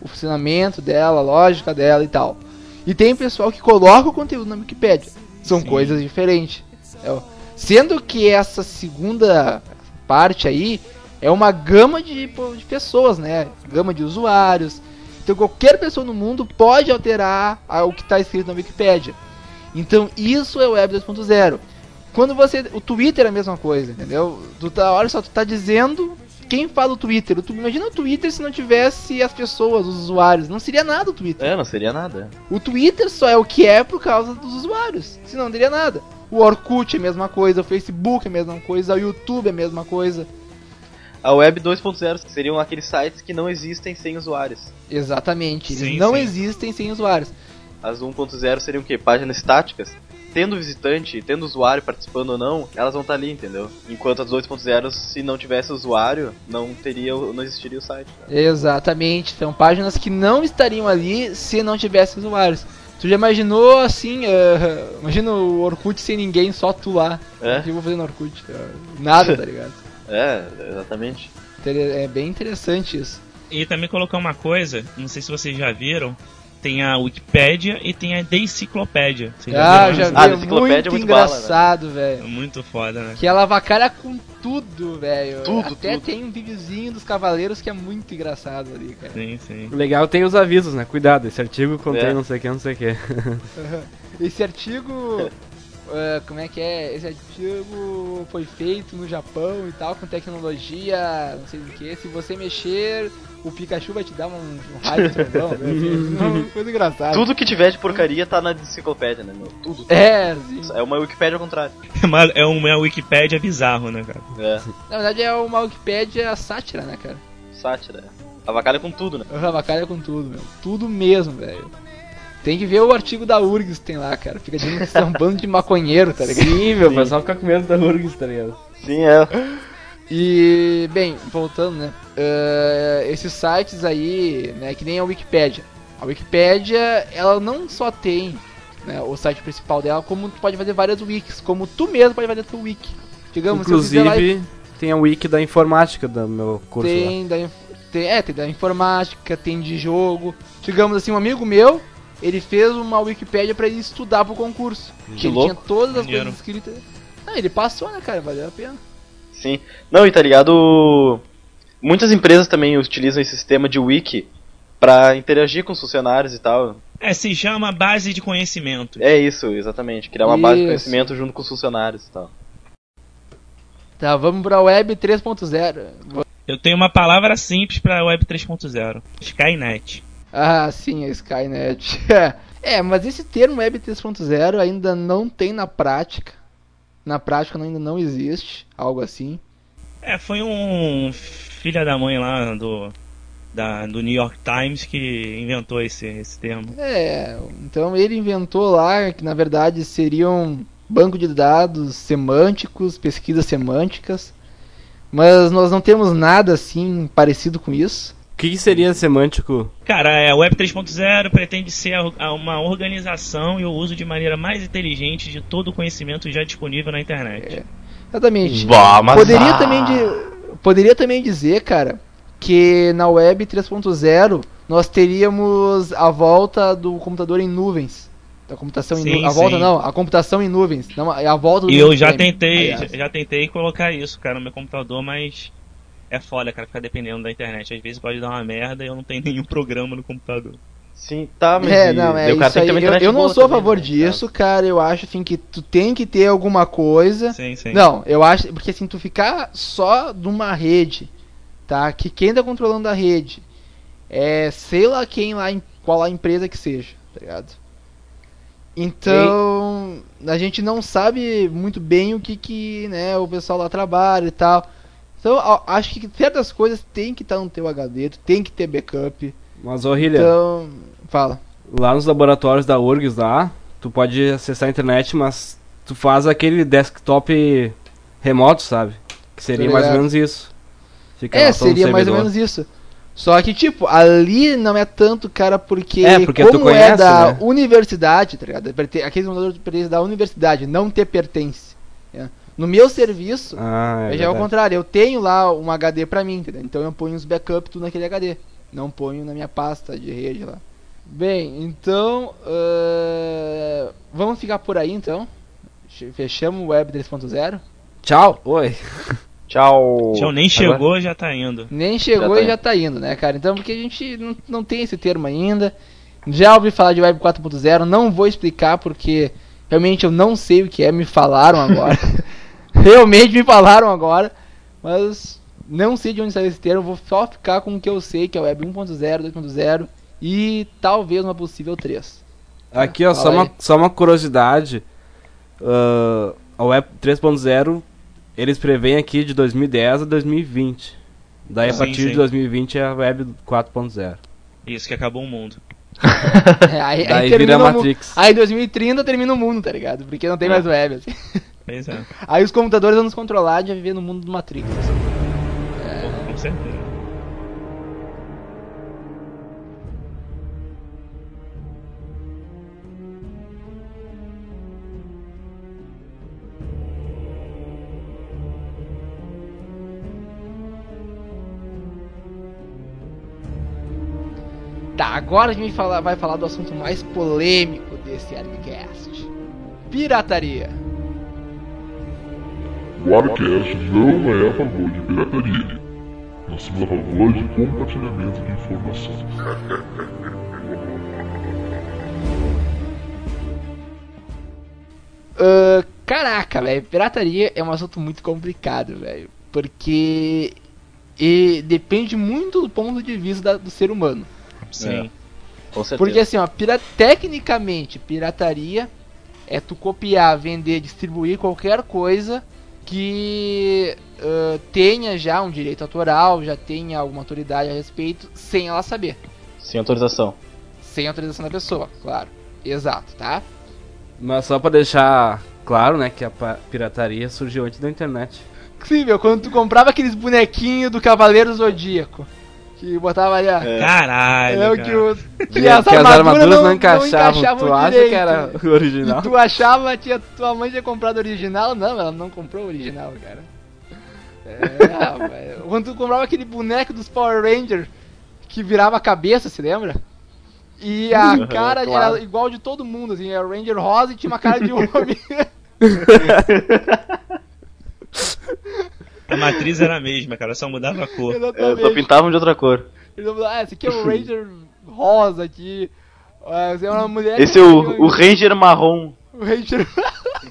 o funcionamento dela, a lógica dela e tal. E tem o pessoal que coloca o conteúdo na Wikipédia. São Sim. coisas diferentes. É, Sendo que essa segunda parte aí é uma gama de, de pessoas, né? Gama de usuários. Então qualquer pessoa no mundo pode alterar a- o que está escrito na Wikipédia. Então isso é o Web 2.0. Quando você. O Twitter é a mesma coisa, entendeu? Tu tá, olha só, tu tá dizendo. Quem fala o Twitter? O tu- imagina o Twitter se não tivesse as pessoas, os usuários. Não seria nada o Twitter. É, não seria nada. O Twitter só é o que é por causa dos usuários. Senão não teria nada. O Orkut é a mesma coisa, o Facebook é a mesma coisa, o YouTube é a mesma coisa. A Web 2.0 seriam aqueles sites que não existem sem usuários. Exatamente. Eles Sim, não sim. existem sem usuários. As 1.0 seriam o quê? Páginas estáticas. Tendo visitante, tendo usuário participando ou não, elas vão estar ali, entendeu? Enquanto as 2.0, se não tivesse usuário, não teria, não existiria o site. Exatamente. São páginas que não estariam ali se não tivesse usuários. Tu já imaginou assim, eh, imagina o Orkut sem ninguém, só tu lá. É. O que eu vou fazer no Orkut? Nada, tá ligado? É, exatamente. É bem interessante isso. E também colocar uma coisa, não sei se vocês já viram, tem a Wikipédia e tem a Deciclopédia. Vocês Ah, viram já isso? vi, Ah, é enciclopédia muito, é né? engraçado, É velho. muito foda, né? Que ela avacalha com tudo, velho. Tudo, Até tudo. tem um videozinho dos cavaleiros que é muito engraçado ali, cara. Sim, sim. O legal tem os avisos, né? Cuidado, esse artigo contém É. não sei o que, não sei o que. Esse artigo. eh, como é que é? Esse artigo foi feito no Japão e tal, com tecnologia, não sei o que. Se você mexer, o Pikachu vai te dar um, um raio de trovão, velho. Uma coisa engraçada. Tudo que tiver de porcaria tá na enciclopédia, né, meu? Tudo. É, sim. É uma Wikipédia ao contrário. É uma, é uma Wikipédia bizarro, né, cara? É, Na verdade é uma Wikipédia sátira, né, cara? sátira. Avacalha com tudo, né? Avacalha com tudo, meu. Tudo mesmo, velho. Tem que ver o artigo da URGS que tem lá, cara. Fica dizendo que são um bando de maconheiro, tá ligado? Sim, meu, o pessoal fica com medo da URGS, tá ligado? Sim, é. E, bem, voltando, né? eh, esses sites aí, né, que nem a Wikipédia. A Wikipédia, ela não só tem né, o site principal dela, como tu pode fazer várias wikis, como tu mesmo pode fazer teu wiki. Digamos, e Inclusive, tem a wiki da informática do meu curso lá. tem da, inf- tem, é, tem da informática, tem de jogo. Digamos assim, um amigo meu, ele fez uma Wikipédia pra ele estudar pro concurso. Que ele louco. tinha todas as Maneiro. coisas escritas. Ah, ele passou, né, cara? Valeu a pena. Sim. Não, e tá ligado? Muitas empresas também utilizam esse sistema de wiki pra interagir com os funcionários e tal. É, se chama base de conhecimento. É isso, exatamente. Criar uma base de Isso. conhecimento junto com os funcionários e tal. Tá, vamos pra Web 3.0. Eu tenho uma palavra simples pra Web 3.0. Skynet. Ah, sim, a Skynet. é, mas esse termo Web 3.0 ainda não tem na prática. Na prática ainda não existe algo assim. É, foi um filha da mãe lá do, da, do New York Times que inventou esse, esse termo. É, então ele inventou lá que na verdade seriam banco de dados semânticos, pesquisas semânticas. Mas nós não temos nada assim parecido com isso. O que, que seria semântico? Cara, é, a Web 3.0 pretende ser a- a- uma organização e o uso de maneira mais inteligente de todo o conhecimento já disponível na internet. Exatamente. Bah, mas Poderia ah, também, di- poderia também dizer, cara, que na Web 3.0 nós teríamos a volta do computador em nuvens. Da computação em Sim, nu- A volta sim. não, a computação em nuvens. Não, é a volta do E eu já tentei, já tentei colocar isso, cara, no meu computador, mas é foda, cara, ficar dependendo da internet. Às vezes pode dar uma merda e eu não tenho nenhum programa no computador. Sim, tá, mas. É, e- não, é isso aí. Eu, eu não sou a também, favor né, disso, cara. Eu acho assim que tu tem que ter alguma coisa. Sim, sim. Não, eu acho. Porque assim, tu ficar só de uma rede, tá? Que quem tá controlando a rede é sei lá quem lá, em- qual a empresa que seja, tá ligado? Então, a gente não sabe muito bem o que que, né, o pessoal lá trabalha e tal. Então, acho que certas coisas tem que estar no teu HD, tem que ter backup. Mas, ô Hillian, Então, fala. lá nos laboratórios da URGS lá, tu pode acessar a internet, mas tu faz aquele desktop remoto, sabe? Que seria mais ou menos isso. Fica É, seria mais ou menos isso. Só que, tipo, ali não é tanto, cara, porque, É, porque como é conhece, da né? universidade, tá ligado? Aqueles computadores pertencem da universidade, não ter pertence. né? No meu serviço, Ah, é já é o contrário, eu tenho lá um HD pra mim, entendeu? Então eu ponho os backups tudo naquele HD. Não ponho na minha pasta de rede lá. Bem, então. ahn, vamos ficar por aí então. Fe- Fechamos o Web 3.0. Tchau. Oi. Tchau. Já nem Agora- chegou, já tá indo. Nem chegou Já tá e já tá indo, né, cara? Então, porque a gente não, não tem esse termo ainda. Já ouvi falar de Web 4.0, não vou explicar porque Realmente eu não sei o que é, me falaram agora. Realmente me falaram agora, mas não sei de onde saiu esse termo, eu vou só ficar com o que eu sei, que é o Web 1.0, 2.0 e talvez uma possível 3. Aqui, ó, só uma, só uma curiosidade. ah, a Web 3.0, eles preveem aqui de 2010 a 2020. Daí, a Sim, partir sim. de 2020, é a Web 4.0. Isso que acabou o mundo. É, aí, Daí aí vira mu- Matrix. Aí 2030 termina o mundo, tá ligado? Porque não tem mais web. assim. Pois é, Aí os computadores vão nos controlar de viver no mundo do Matrix. com certeza. Tá, agora a gente vai falar, vai falar do assunto mais polêmico desse Armcast. Pirataria. O Arcast não é a favor de pirataria. Nós somos a favor de compartilhamento de informação. Ah, caraca, velho, pirataria é um assunto muito complicado, velho. Porque e depende muito do ponto de vista da- do ser humano. Sim. Com certeza. Porque assim, ó, pira tecnicamente, pirataria é tu copiar, vender, distribuir qualquer coisa que ah, tenha já um direito autoral, já tenha alguma autoridade a respeito, sem ela saber. Sem autorização. Sem autorização da pessoa, claro. Exato, tá? Mas só pra deixar claro, né, que a pirataria surgiu antes da internet. Sim, meu, quando tu comprava aqueles bonequinhos do Cavaleiro Zodíaco, que botava ali, ó. É. Caralho, É o que, o, Que, que as que as armaduras, não, não, encaixavam. encaixavam tu acha direito. que era o E original? tu achava que a tua mãe tinha comprado o original? Não, ela não comprou o original, cara. É, rapaz. Quando tu comprava aquele boneco dos Power Rangers que virava a cabeça, se lembra? E a Uhum, cara claro. era igual de todo mundo, assim, era o Ranger rosa e tinha uma cara de homem. A matriz era a mesma, cara, só mudava a cor. É, só pintavam de outra cor. Ah, esse aqui é o Ranger rosa aqui. Ah, Esse é uma mulher. Esse é o, o Ranger marrom. O Ranger.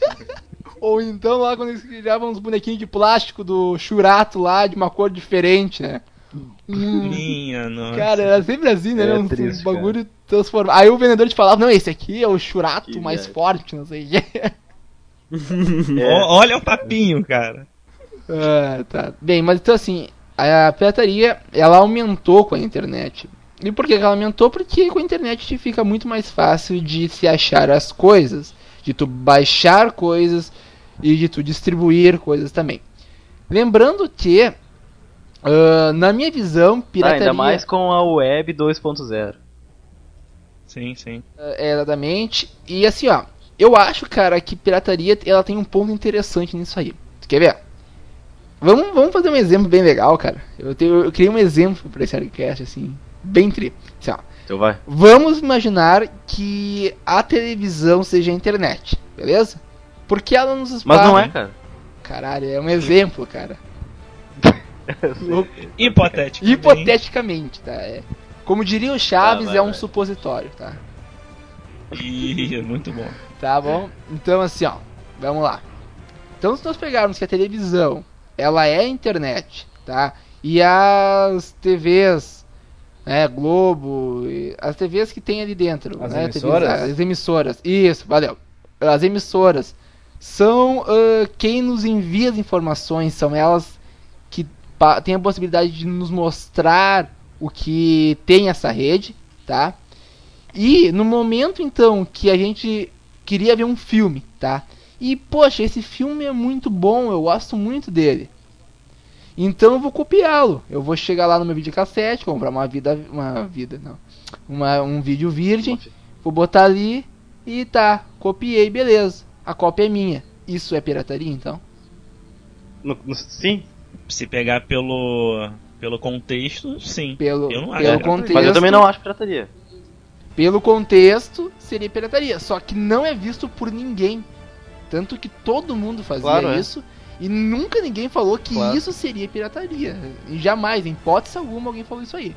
Ou então lá quando eles criavam uns bonequinhos de plástico do Churato lá, de uma cor diferente, né? Hum, Minha nossa. cara, era sempre assim, né? É um, triste, um bagulho transformado. Aí o vendedor te falava, não, esse aqui é o Churato Que mais merda. forte, não sei o. É. Olha o papinho, cara. Ah, tá. Bem, mas então assim, a pirataria, ela aumentou com a internet. E por que ela aumentou? Porque com a internet fica muito mais fácil de se achar as coisas, de tu baixar coisas e de tu distribuir coisas também. Lembrando que, ah, na minha visão, pirataria... ainda mais com a Web 2.0. Sim, sim. É, exatamente. E assim, ó, eu acho, cara, que pirataria ela tem um ponto interessante nisso aí. Tu quer ver? Vamos, vamos fazer um exemplo bem legal, cara. Eu, tenho, eu criei um exemplo pra esse podcast, assim, bem tri. Assim, ó, Então vai. vamos imaginar que a televisão seja a internet, beleza? Porque ela nos Mas não é, espalha- cara. Caralho, é um exemplo, cara. Hipotético. Hipoteticamente, tá? É. Como diria o Chaves, vai, é um vai. supositório, tá? Ih, muito bom. Tá bom? Então assim, ó, vamos lá. Então se nós pegarmos que a televisão, ela é a internet, tá? E as TVs, né, Globo, as TVs que tem ali dentro, As né, emissoras? TVs, as emissoras. Isso, valeu. As emissoras são ah, quem nos envia as informações, são elas que têm a possibilidade de nos mostrar o que tem essa rede, tá? E no momento então que a gente queria ver um filme, tá? E poxa, esse filme é muito bom, eu gosto muito dele. Então eu vou copiá-lo. Eu vou chegar lá no meu videocassete, comprar uma vida, uma vida, não, uma, um vídeo virgem, vou botar ali e tá, copiei, beleza. A cópia é minha. Isso é pirataria então? No- no- sim, Se pegar pelo, pelo contexto, sim. Pelo, Eu não acho pelo pirataria. contexto. mas eu também não acho pirataria. Pelo contexto, seria pirataria. Só que não é visto por ninguém. Tanto que todo mundo fazia Claro, é. isso. E nunca ninguém falou que Claro. isso seria pirataria. E jamais, em hipótese alguma, alguém falou isso aí.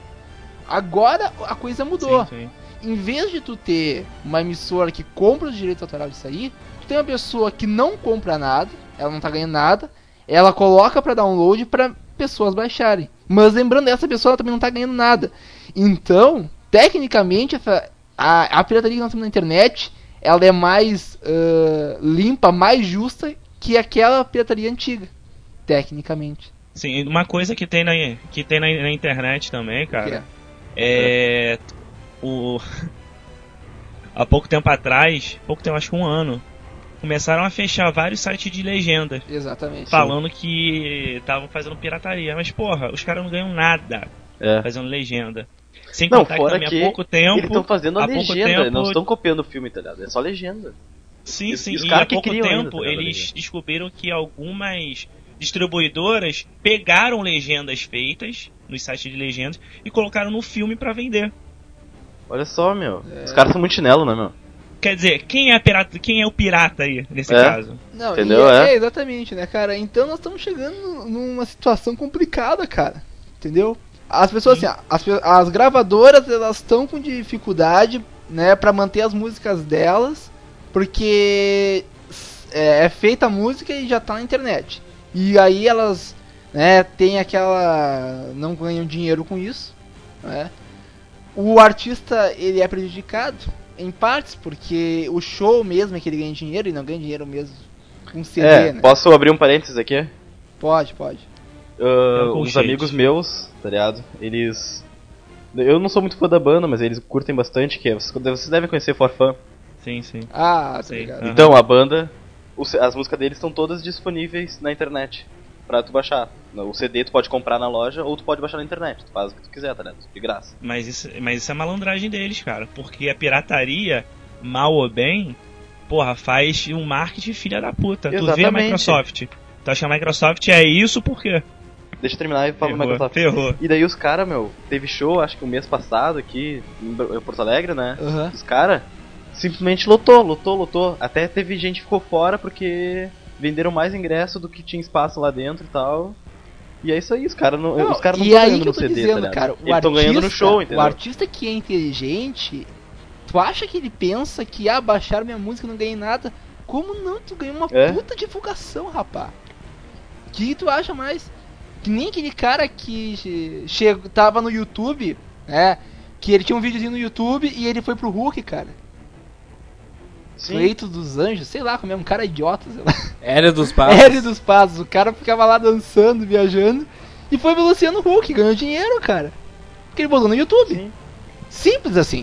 Agora a coisa mudou. Sim, sim. em vez de tu ter uma emissora que compra os direitos autorais disso aí, tu tem uma pessoa que não compra nada, ela não tá ganhando nada, ela coloca pra download pra pessoas baixarem. Mas lembrando, essa pessoa ela também não tá ganhando nada. Então, tecnicamente, essa, a, a pirataria que nós temos na internet, ela é mais ah, limpa, mais justa que aquela pirataria antiga. Tecnicamente. Sim, uma coisa que tem na, que tem na, na internet também, Que é. cara, é. O. Há pouco tempo atrás, pouco tempo, acho que um ano, começaram a fechar vários sites de legenda. Exatamente. Falando que estavam fazendo pirataria. Mas, porra, os caras não ganham nada É. fazendo legenda. Sem Não, contar que fora também que há pouco tempo. Eles estão fazendo a legenda, tempo- não estão copiando o filme, tá ligado? É só legenda. Sim, E- sim. e os E caras há que pouco criam ainda, tempo tá eles descobriram que algumas distribuidoras pegaram legendas feitas nos sites de legendas e colocaram no filme pra vender. Olha só, meu. Os caras são muito chinelo, né, meu? Quer dizer, quem é, pirata, quem é o pirata aí, nesse É. caso? Não, Entendeu? e é, É. é, exatamente, né, cara? Então nós estamos chegando numa situação complicada, cara. Entendeu? As pessoas, assim, as, as gravadoras, elas estão com dificuldade, né, pra manter as músicas delas, porque é, é feita a música e já tá na internet. E aí elas, né, tem aquela... não ganham dinheiro com isso, né? O artista, ele é prejudicado, em partes, porque o show mesmo é que ele ganha dinheiro e não ganha dinheiro mesmo com CD, É, né? posso abrir um parênteses aqui? Pode, pode. Um uns amigos meus, tá ligado? Eles. Eu não sou muito fã da banda, mas eles curtem bastante, que é, vocês vocês devem conhecer Forfã. Sim, sim. Ah, tá Sei. ligado. Então, a banda, as músicas deles estão todas disponíveis na internet pra tu baixar. O CD tu pode comprar na loja ou tu pode baixar na internet. Tu faz o que tu quiser, tá ligado? De graça. Mas isso, mas isso é malandragem deles, cara. Porque a pirataria, mal ou bem, porra, faz um marketing filha da puta. Tu vê a Exatamente. Microsoft. Tu acha que a Microsoft é isso por quê? Deixa eu terminar e falo Ferrou, Microsoft. ferrou. E daí os caras, meu, teve show, acho que o mês passado aqui em Porto Alegre, né? Aham. Os caras simplesmente lotou, lotou, lotou. Até teve gente que ficou fora porque venderam mais ingresso do que tinha espaço lá dentro e tal. E é isso aí, os caras não, Não, os caras não estão aí ganhando que eu no CD, dizendo, tá ligado? cara, o Eles estão ganhando no show, O entendeu? artista que é inteligente, tu acha que ele pensa que ah, baixar minha música e não ganhei nada? Como não? Tu ganhou uma É? puta divulgação, rapá. Que tu acha mais? Que nem aquele cara que che- chegou, tava no YouTube, né? Que ele tinha um videozinho no YouTube e ele foi pro Hulk, cara. Sim. Feito dos Anjos, sei lá, como é um cara idiota, sei lá. Era dos passos. Hélio dos Passos. O cara ficava lá dançando, viajando. E foi pro Luciano Huck, ganhou dinheiro, cara. Porque ele botou no YouTube. Sim. Simples assim.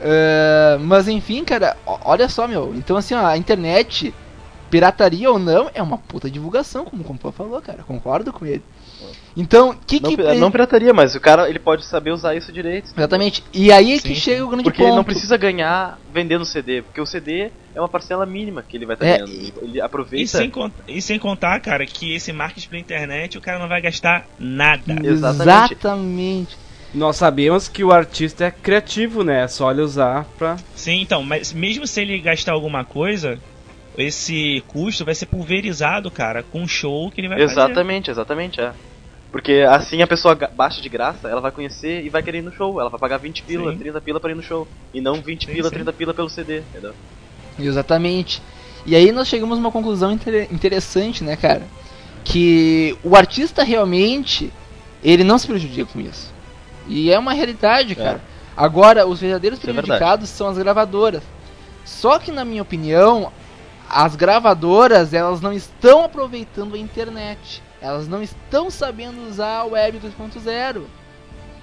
É, mas enfim, cara, olha só, meu. Então, assim, ó, a internet, pirataria ou não, é uma puta divulgação, como o Compô falou, cara. Concordo com ele. Então, que Não, que. não pirataria, mas o cara ele pode saber usar isso direito. Exatamente. E aí é que Sim, chega o grande Porque ponto. ele não precisa ganhar vendendo CD, porque o CD é uma parcela mínima que ele vai estar É, ganhando. e- Ele E aproveita. sem, cont- e sem contar, cara, que esse marketing pela internet o cara não vai gastar nada. Exatamente. Exatamente. Nós sabemos que o artista é criativo, né? É só ele usar pra. Sim, então, mas mesmo se ele gastar alguma coisa, esse custo vai ser pulverizado, cara, com o show que ele vai fazer. Exatamente, exatamente, é. Porque assim a pessoa baixa de graça, ela vai conhecer e vai querer ir no show. Ela vai pagar 20 pila, Sim. 30 pila pra ir no show. E não 20 Sim, pila, sim. 30 pila pelo CD, entendeu? Exatamente. E aí nós chegamos a uma conclusão inter- interessante, né, cara? Que o artista realmente, ele não se prejudica com isso. E é uma realidade, cara. Agora, os verdadeiros Isso é prejudicados são as gravadoras. Só que, na minha opinião, as gravadoras, elas não estão aproveitando a internet. Elas não estão sabendo usar a Web 2.0.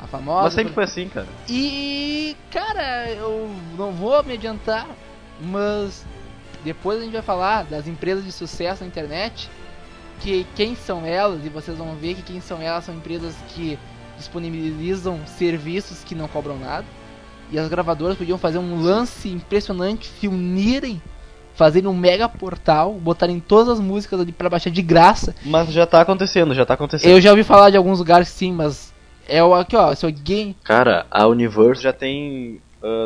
A famosa... Mas sempre foi assim, cara. E, cara, eu não vou me adiantar, mas depois a gente vai falar das empresas de sucesso na internet, que quem são elas, e vocês vão ver que quem são elas são empresas que disponibilizam serviços que não cobram nada. E as gravadoras podiam fazer um lance impressionante, se unirem, fazerem um mega portal, botarem todas as músicas ali pra baixar de graça. Mas já tá acontecendo, já tá acontecendo. Eu já ouvi falar de alguns lugares sim, mas é o aqui ó, se alguém Cara, a Universe já tem.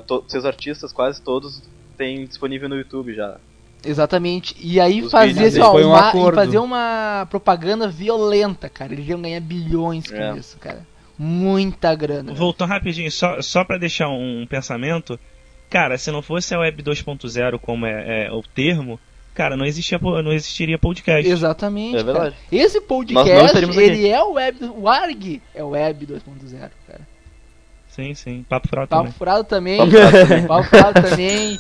to- seus artistas, quase todos, tem disponível no YouTube já. Exatamente. E aí Os fazer assim, ó, um uma, e fazer uma propaganda violenta, cara. Eles iam ganhar bilhões com É. isso, cara. Muita grana. Voltando rapidinho, só, só pra deixar um pensamento, cara, se não fosse a Web 2.0 como é, é o termo, cara, não, existia, não existiria podcast. Exatamente. É verdade. cara. Esse podcast, ele é o web. O ARG é o web 2.0, cara. Sim, sim. Papo furado Papo também. Furado também. Papo Furado também. Papo Furado também.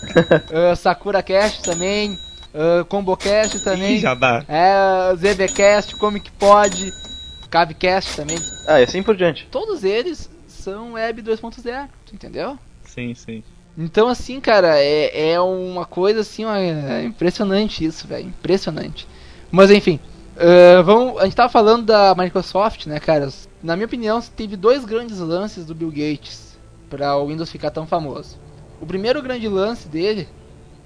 ah, Sakura Cast também. Uh, Combocast também. Ih, jabá. É, ZBcast, Comic Pod, Cavecast também. Ah, e assim por diante. Todos eles são web 2.0, tu entendeu? Sim, sim. Então, assim, cara, é, é uma coisa assim, é impressionante isso, velho. Impressionante. Mas, enfim, ah, vamos, a gente tava falando da Microsoft, né, cara? Na minha opinião, teve dois grandes lances do Bill Gates para o Windows ficar tão famoso. O primeiro grande lance dele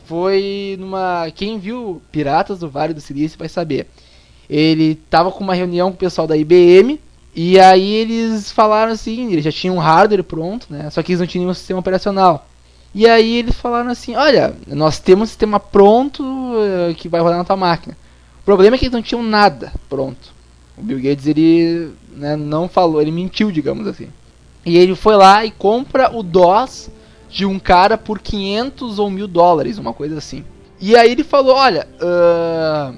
foi numa. Quem viu Piratas do Vale do Silício vai saber. Ele tava com uma reunião com o pessoal da IBM. E aí eles falaram assim, eles já tinham um hardware pronto, né? Só que eles não tinham um sistema operacional. E aí eles falaram assim, olha, nós temos um sistema pronto eh, que vai rodar na tua máquina. O problema é que eles não tinham nada pronto. O Bill Gates ele né, não falou, ele mentiu, digamos assim. E ele foi lá e compra o DOS de um cara por 500 ou mil dólares, uma coisa assim. E aí ele falou, olha, ah,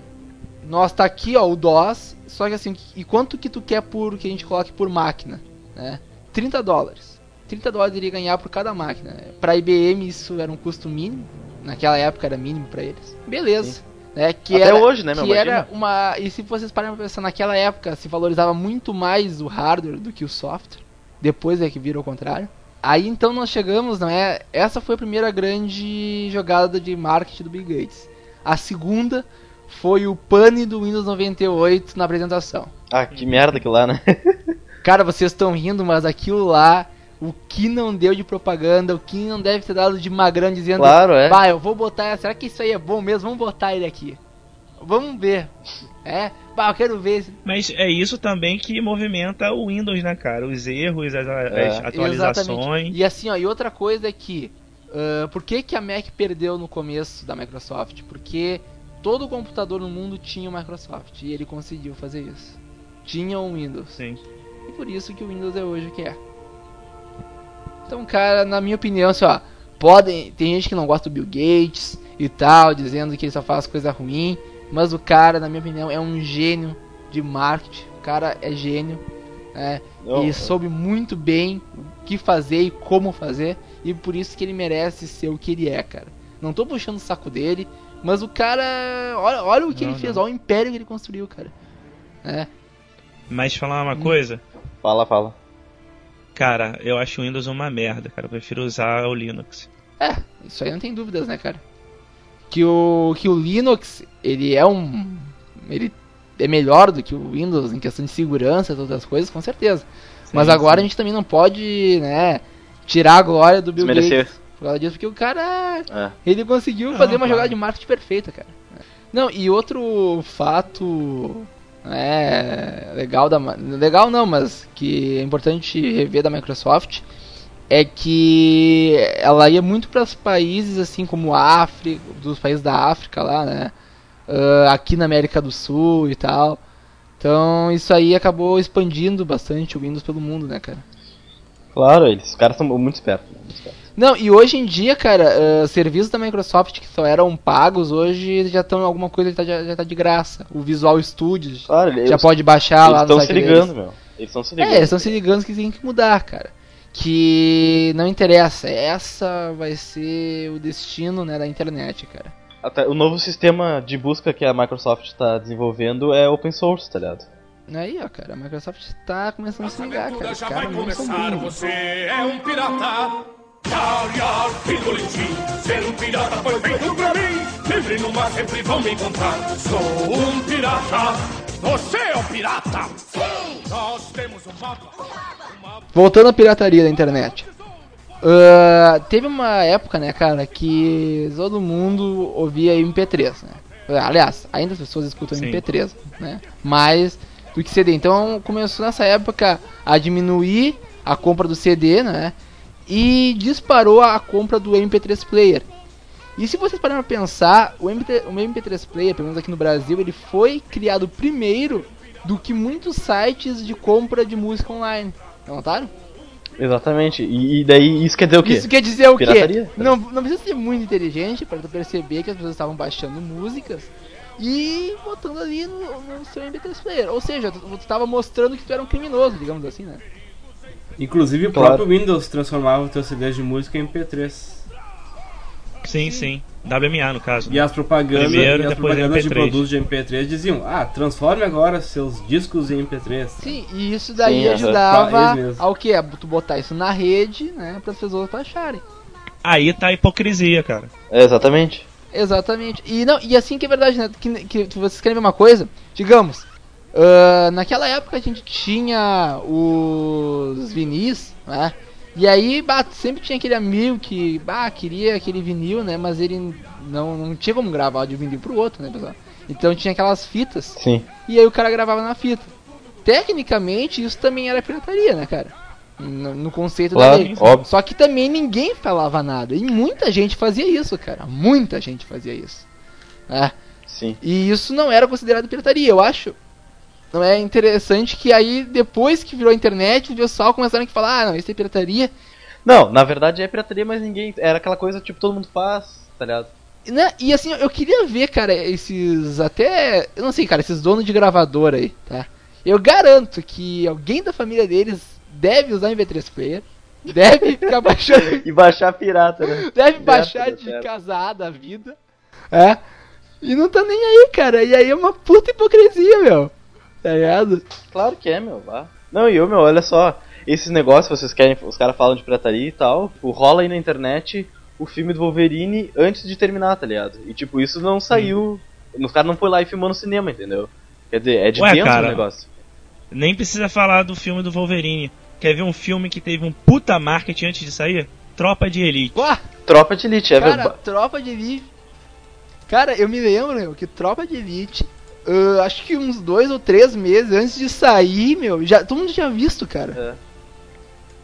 nós tá aqui ó o DOS, só que assim, e quanto que tu quer por que a gente coloque por máquina, né? 30 dólares. 30 dólares ele ia ganhar por cada máquina. Para IBM isso era um custo mínimo, naquela época era mínimo para eles. Beleza. Né, que Até era, hoje, né, meu, Que era uma e se vocês pararem pra pensar naquela época se valorizava muito mais o hardware do que o software. Depois é que vira o contrário. Aí então nós chegamos, não é? Essa foi a primeira grande jogada de marketing do Bill Gates. A segunda foi o pane do Windows 98 na apresentação. Ah, que merda aquilo lá, né? Cara, vocês estão rindo, mas aquilo lá, o que não deu de propaganda, o que não deve ter dado de magrão dizendo, Claro, é. bah, eu vou botar, será que isso aí é bom mesmo? Vamos botar ele aqui. Vamos ver. É, bah, eu quero ver. Mas é isso também que movimenta o Windows, né, cara? Os erros, as, as É. atualizações. Exatamente. E assim, ó, e outra coisa é que, ah, por que, que a Mac perdeu no começo da Microsoft? Porque todo computador no mundo tinha o Microsoft e ele conseguiu fazer isso. Tinha um Windows. Sim. E por isso que o Windows é hoje o que é. Então, cara, na minha opinião, assim, ó, podem, tem gente que não gosta do Bill Gates e tal, dizendo que ele só faz coisa ruim, mas o cara, na minha opinião, é um gênio de marketing. O cara é gênio, né? Não, e soube muito bem o que fazer e como fazer, e por isso que ele merece ser o que ele é, cara. Não tô puxando o saco dele, mas o cara, olha, olha o que Não, ele fez, não. olha o império que ele construiu, cara. É. Mas falar Hum. uma coisa, Fala, fala. Cara, eu acho o Windows uma merda, cara. Eu prefiro usar o Linux. É, isso aí não tem dúvidas, né, cara? Que o que o Linux, ele é um ele é melhor do que o Windows em questão de segurança e todas as coisas, com certeza. Mas Sim, agora sim. a gente também não pode, né, tirar a glória do Bill Desmerecer. Gates por causa disso, porque o cara É. ele conseguiu Não, fazer uma claro. jogada de marketing perfeita, cara. Não, e outro fato é legal da legal não, mas que é importante rever da Microsoft é que ela ia muito para os países assim como a África, dos países da África lá, né? Ah, aqui na América do Sul e tal. Então isso aí acabou expandindo bastante o Windows pelo mundo, né, cara? Claro, eles, os caras são muito espertos. muito espertos. Não, e hoje em dia, cara, ah, serviços da Microsoft que só eram pagos, hoje já estão alguma coisa tá, já, já tá de graça. O Visual Studio eles já pode baixar lá no estão site se ligando, deles. meu. Eles estão se É, ligando. eles estão se ligando que tem que mudar, cara. Que não interessa, essa vai ser o destino, né, da internet, cara. Até o novo sistema de busca que a Microsoft está desenvolvendo é open source, tá ligado? Aí, ó, cara, a Microsoft tá começando a se ligar, cara. Já caras vai começar, você é um pirata. Yar, yar, pingolitim, ser um pirata foi feito pra mim. Livre no mar sempre vão me encontrar. Sou um pirata, você é um pirata. Sim! Nós temos um mapa. Voltando à pirataria da internet. Ah, teve uma época, né, cara, que todo mundo ouvia MP3, né? Aliás, ainda as pessoas escutam Sim. MP3, né? Mais do que CD. Então começou nessa época a diminuir a compra do CD, né? E disparou a compra do MP3 player. E se vocês pararem pra pensar, o, MP, o MP3 player, pelo menos aqui no Brasil, ele foi criado primeiro do que muitos sites de compra de música online. Não notaram? Exatamente. E, daí isso quer dizer o quê? Isso quer dizer o Pirataria? quê? Não, não precisa ser muito inteligente para perceber que as pessoas estavam baixando músicas e botando ali no, no seu MP3 player. Ou seja, tu, tu tava mostrando que tu era um criminoso, digamos assim, né? Inclusive o Claro. próprio Windows transformava o teu CD de música em MP3. Sim, sim. WMA no caso. E as propagandas, Primeiro, e as propagandas de MP3. produtos de MP3 diziam: Ah, transforme agora seus discos em MP3. Sim, e isso daí Sim, ajudava eles mesmo. ao que? Tu botar isso na rede, né? Para as pessoas baixarem. Aí tá a hipocrisia, cara. É, exatamente. Exatamente. E não, e assim que é verdade, né? Que, que vocês querem ver uma coisa? Digamos, ah, naquela época a gente tinha os vinis, né? E aí, bah, sempre tinha aquele amigo que, bah, queria aquele vinil, né? Mas ele não, não tinha como gravar de um vinil pro outro, né, pessoal? Então tinha aquelas fitas, Sim. e aí o cara gravava na fita. Tecnicamente, isso também era pirataria, né, cara? No, no conceito da Claro, lei. óbvio. Só que também ninguém falava nada. E muita gente fazia isso, cara. Muita gente fazia isso. É. Sim. E isso não era considerado pirataria, eu acho. Não é interessante que aí, depois que virou a internet, o pessoal começaram a falar, ah, não, isso é pirataria. Não, na verdade é pirataria, mas ninguém. Era aquela coisa tipo todo mundo faz, tá ligado? E, né, E assim, eu queria ver, cara, esses até. Eu não sei, cara, esses donos de gravadora aí, tá? Eu garanto que alguém da família deles deve usar MP3 Player, deve ficar baixando, E baixar pirata, né? deve Certo, baixar de certo. casada a vida, é? E não tá nem aí, cara. E aí é uma puta hipocrisia, meu. Tá ligado? Claro que é, meu. Vá. Não, e eu, meu, olha só. Esses negócios, vocês querem. Os caras falam de pirataria e tal. Tipo, rola aí na internet o filme do Wolverine antes de terminar, tá ligado? E tipo, isso não saiu. Os caras não foi lá e filmou no cinema, entendeu? Quer dizer, é de Ué, dentro cara. do negócio. Nem precisa falar do filme do Wolverine. Quer ver um filme que teve um puta marketing antes de sair? Tropa de Elite. Ué, Tropa de Elite, é cara, verdade. Tropa de Elite. Cara, eu me lembro, meu, que Tropa de Elite, ah, acho que uns dois ou três meses antes de sair, meu, já, todo mundo tinha visto, cara.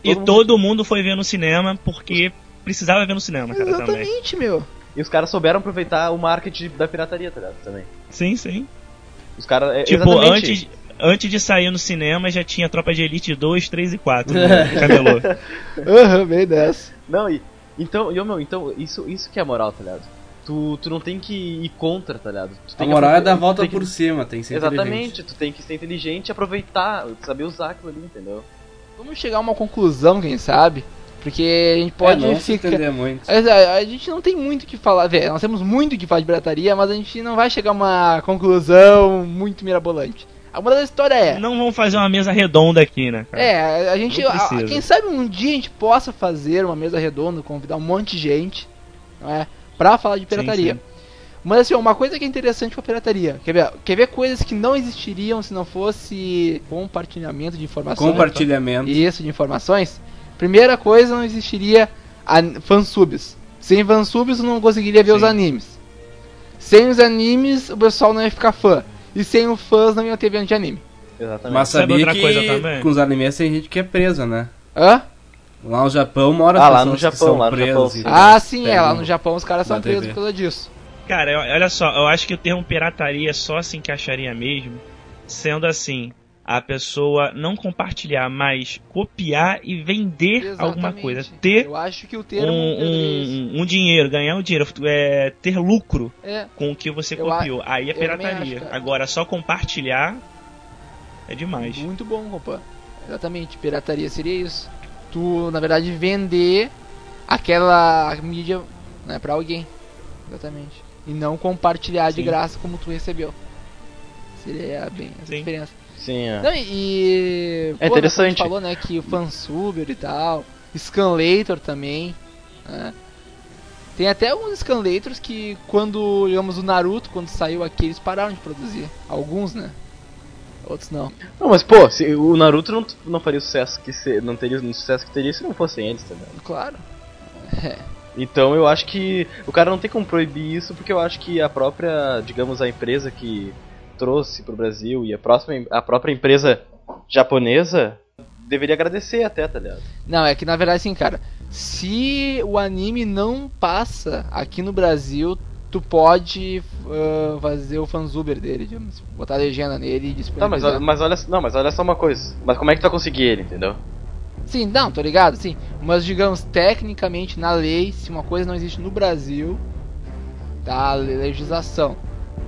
E todo mundo- todo mundo foi ver no cinema porque precisava ver no cinema, cara, também. Exatamente, meu. E os caras souberam aproveitar o marketing da pirataria, tá ligado? Também. Sim, sim. Os caras. é, Tipo, exatamente. antes, antes de sair no cinema já tinha Tropa de Elite 2, 3 e 4 no camelô. Aham, bem dessa. Não, e. Então, e, ô, meu, então, isso, isso que é moral, tá ligado? Tu, tu não tem que ir contra, tá ligado? Tu A tem que moral é dar a volta tem que- por cima, tem que ser Exatamente, tu tem que ser inteligente e aproveitar, saber usar aquilo ali, entendeu? Vamos chegar a uma conclusão, quem sabe? Porque a gente pode é, não se ficar. entender muito. A, a gente não tem muito o que falar, velho. Nós temos muito o que falar de pirataria, mas a gente não vai chegar a uma conclusão muito mirabolante. A moral da história é. Não vamos fazer uma mesa redonda aqui, né, cara? É, a gente. Não a- quem sabe um dia a gente possa fazer uma mesa redonda, convidar um monte de gente, não é? Pra falar de pirataria. sim. Mas assim, uma coisa que é interessante com a pirataria. Quer ver? Quer ver coisas que não existiriam se não fosse compartilhamento de informações? Compartilhamento. Isso, de informações. Primeira coisa, não existiria an- fansubs. Sem fansubs, não conseguiria ver Sim. os animes. Sem os animes, o pessoal não ia ficar fã. E sem os fãs, não ia ter venda de anime. Exatamente. Mas Sabe sabia outra que coisa também? com os animes tem gente que é presa, né? Hã? Lá no Japão mora Ah, lá pessoas no que Japão, são lá no presas Japão, sim. Ah, sim, é. Lá no Japão os caras são presos TV. por causa disso. Cara, eu- olha só, eu acho que o termo pirataria só se encaixaria mesmo sendo assim, a pessoa não compartilhar, mas copiar e vender alguma Exatamente. coisa. Ter Eu acho que o um, termo. um, um dinheiro, ganhar um dinheiro, é, ter lucro É, com o que você Eu a- copiou. Aí é pirataria. acho. Agora, só compartilhar é demais. muito bom, compa. Exatamente, pirataria seria isso. Tu, na verdade, vender aquela mídia né, pra alguém. Exatamente. E não compartilhar de Sim. graça como tu recebeu. Seria bem essa Sim. diferença. Sim, é. Não, e. É pô, interessante. como a gente falou, né, que o fansuber e tal. Scanlator também. né? Tem até alguns Scanlators que quando, digamos, o Naruto, quando saiu aqui, eles pararam de produzir. Alguns, né? Outros não. Não, mas pô, se o Naruto não, não faria o sucesso que se, não teria o sucesso que teria se não fossem eles, tá ligado? Claro. É. Então eu acho que o cara não tem como proibir isso porque eu acho que a própria, digamos, a empresa que trouxe pro Brasil e a próxima a própria empresa japonesa deveria agradecer até, tá ligado? Não, é que na verdade assim, cara, se o anime não passa aqui no Brasil, tu pode ah, fazer o fanzuber dele, digamos, botar a legenda nele e Tá, mas, disponibilizar. olha- mas olha, não, mas olha só uma coisa. Mas como é que tu vai conseguir ele, entendeu? Sim, não, tô ligado, sim. Mas digamos, tecnicamente, na lei, se uma coisa não existe no Brasil, tá a legislação.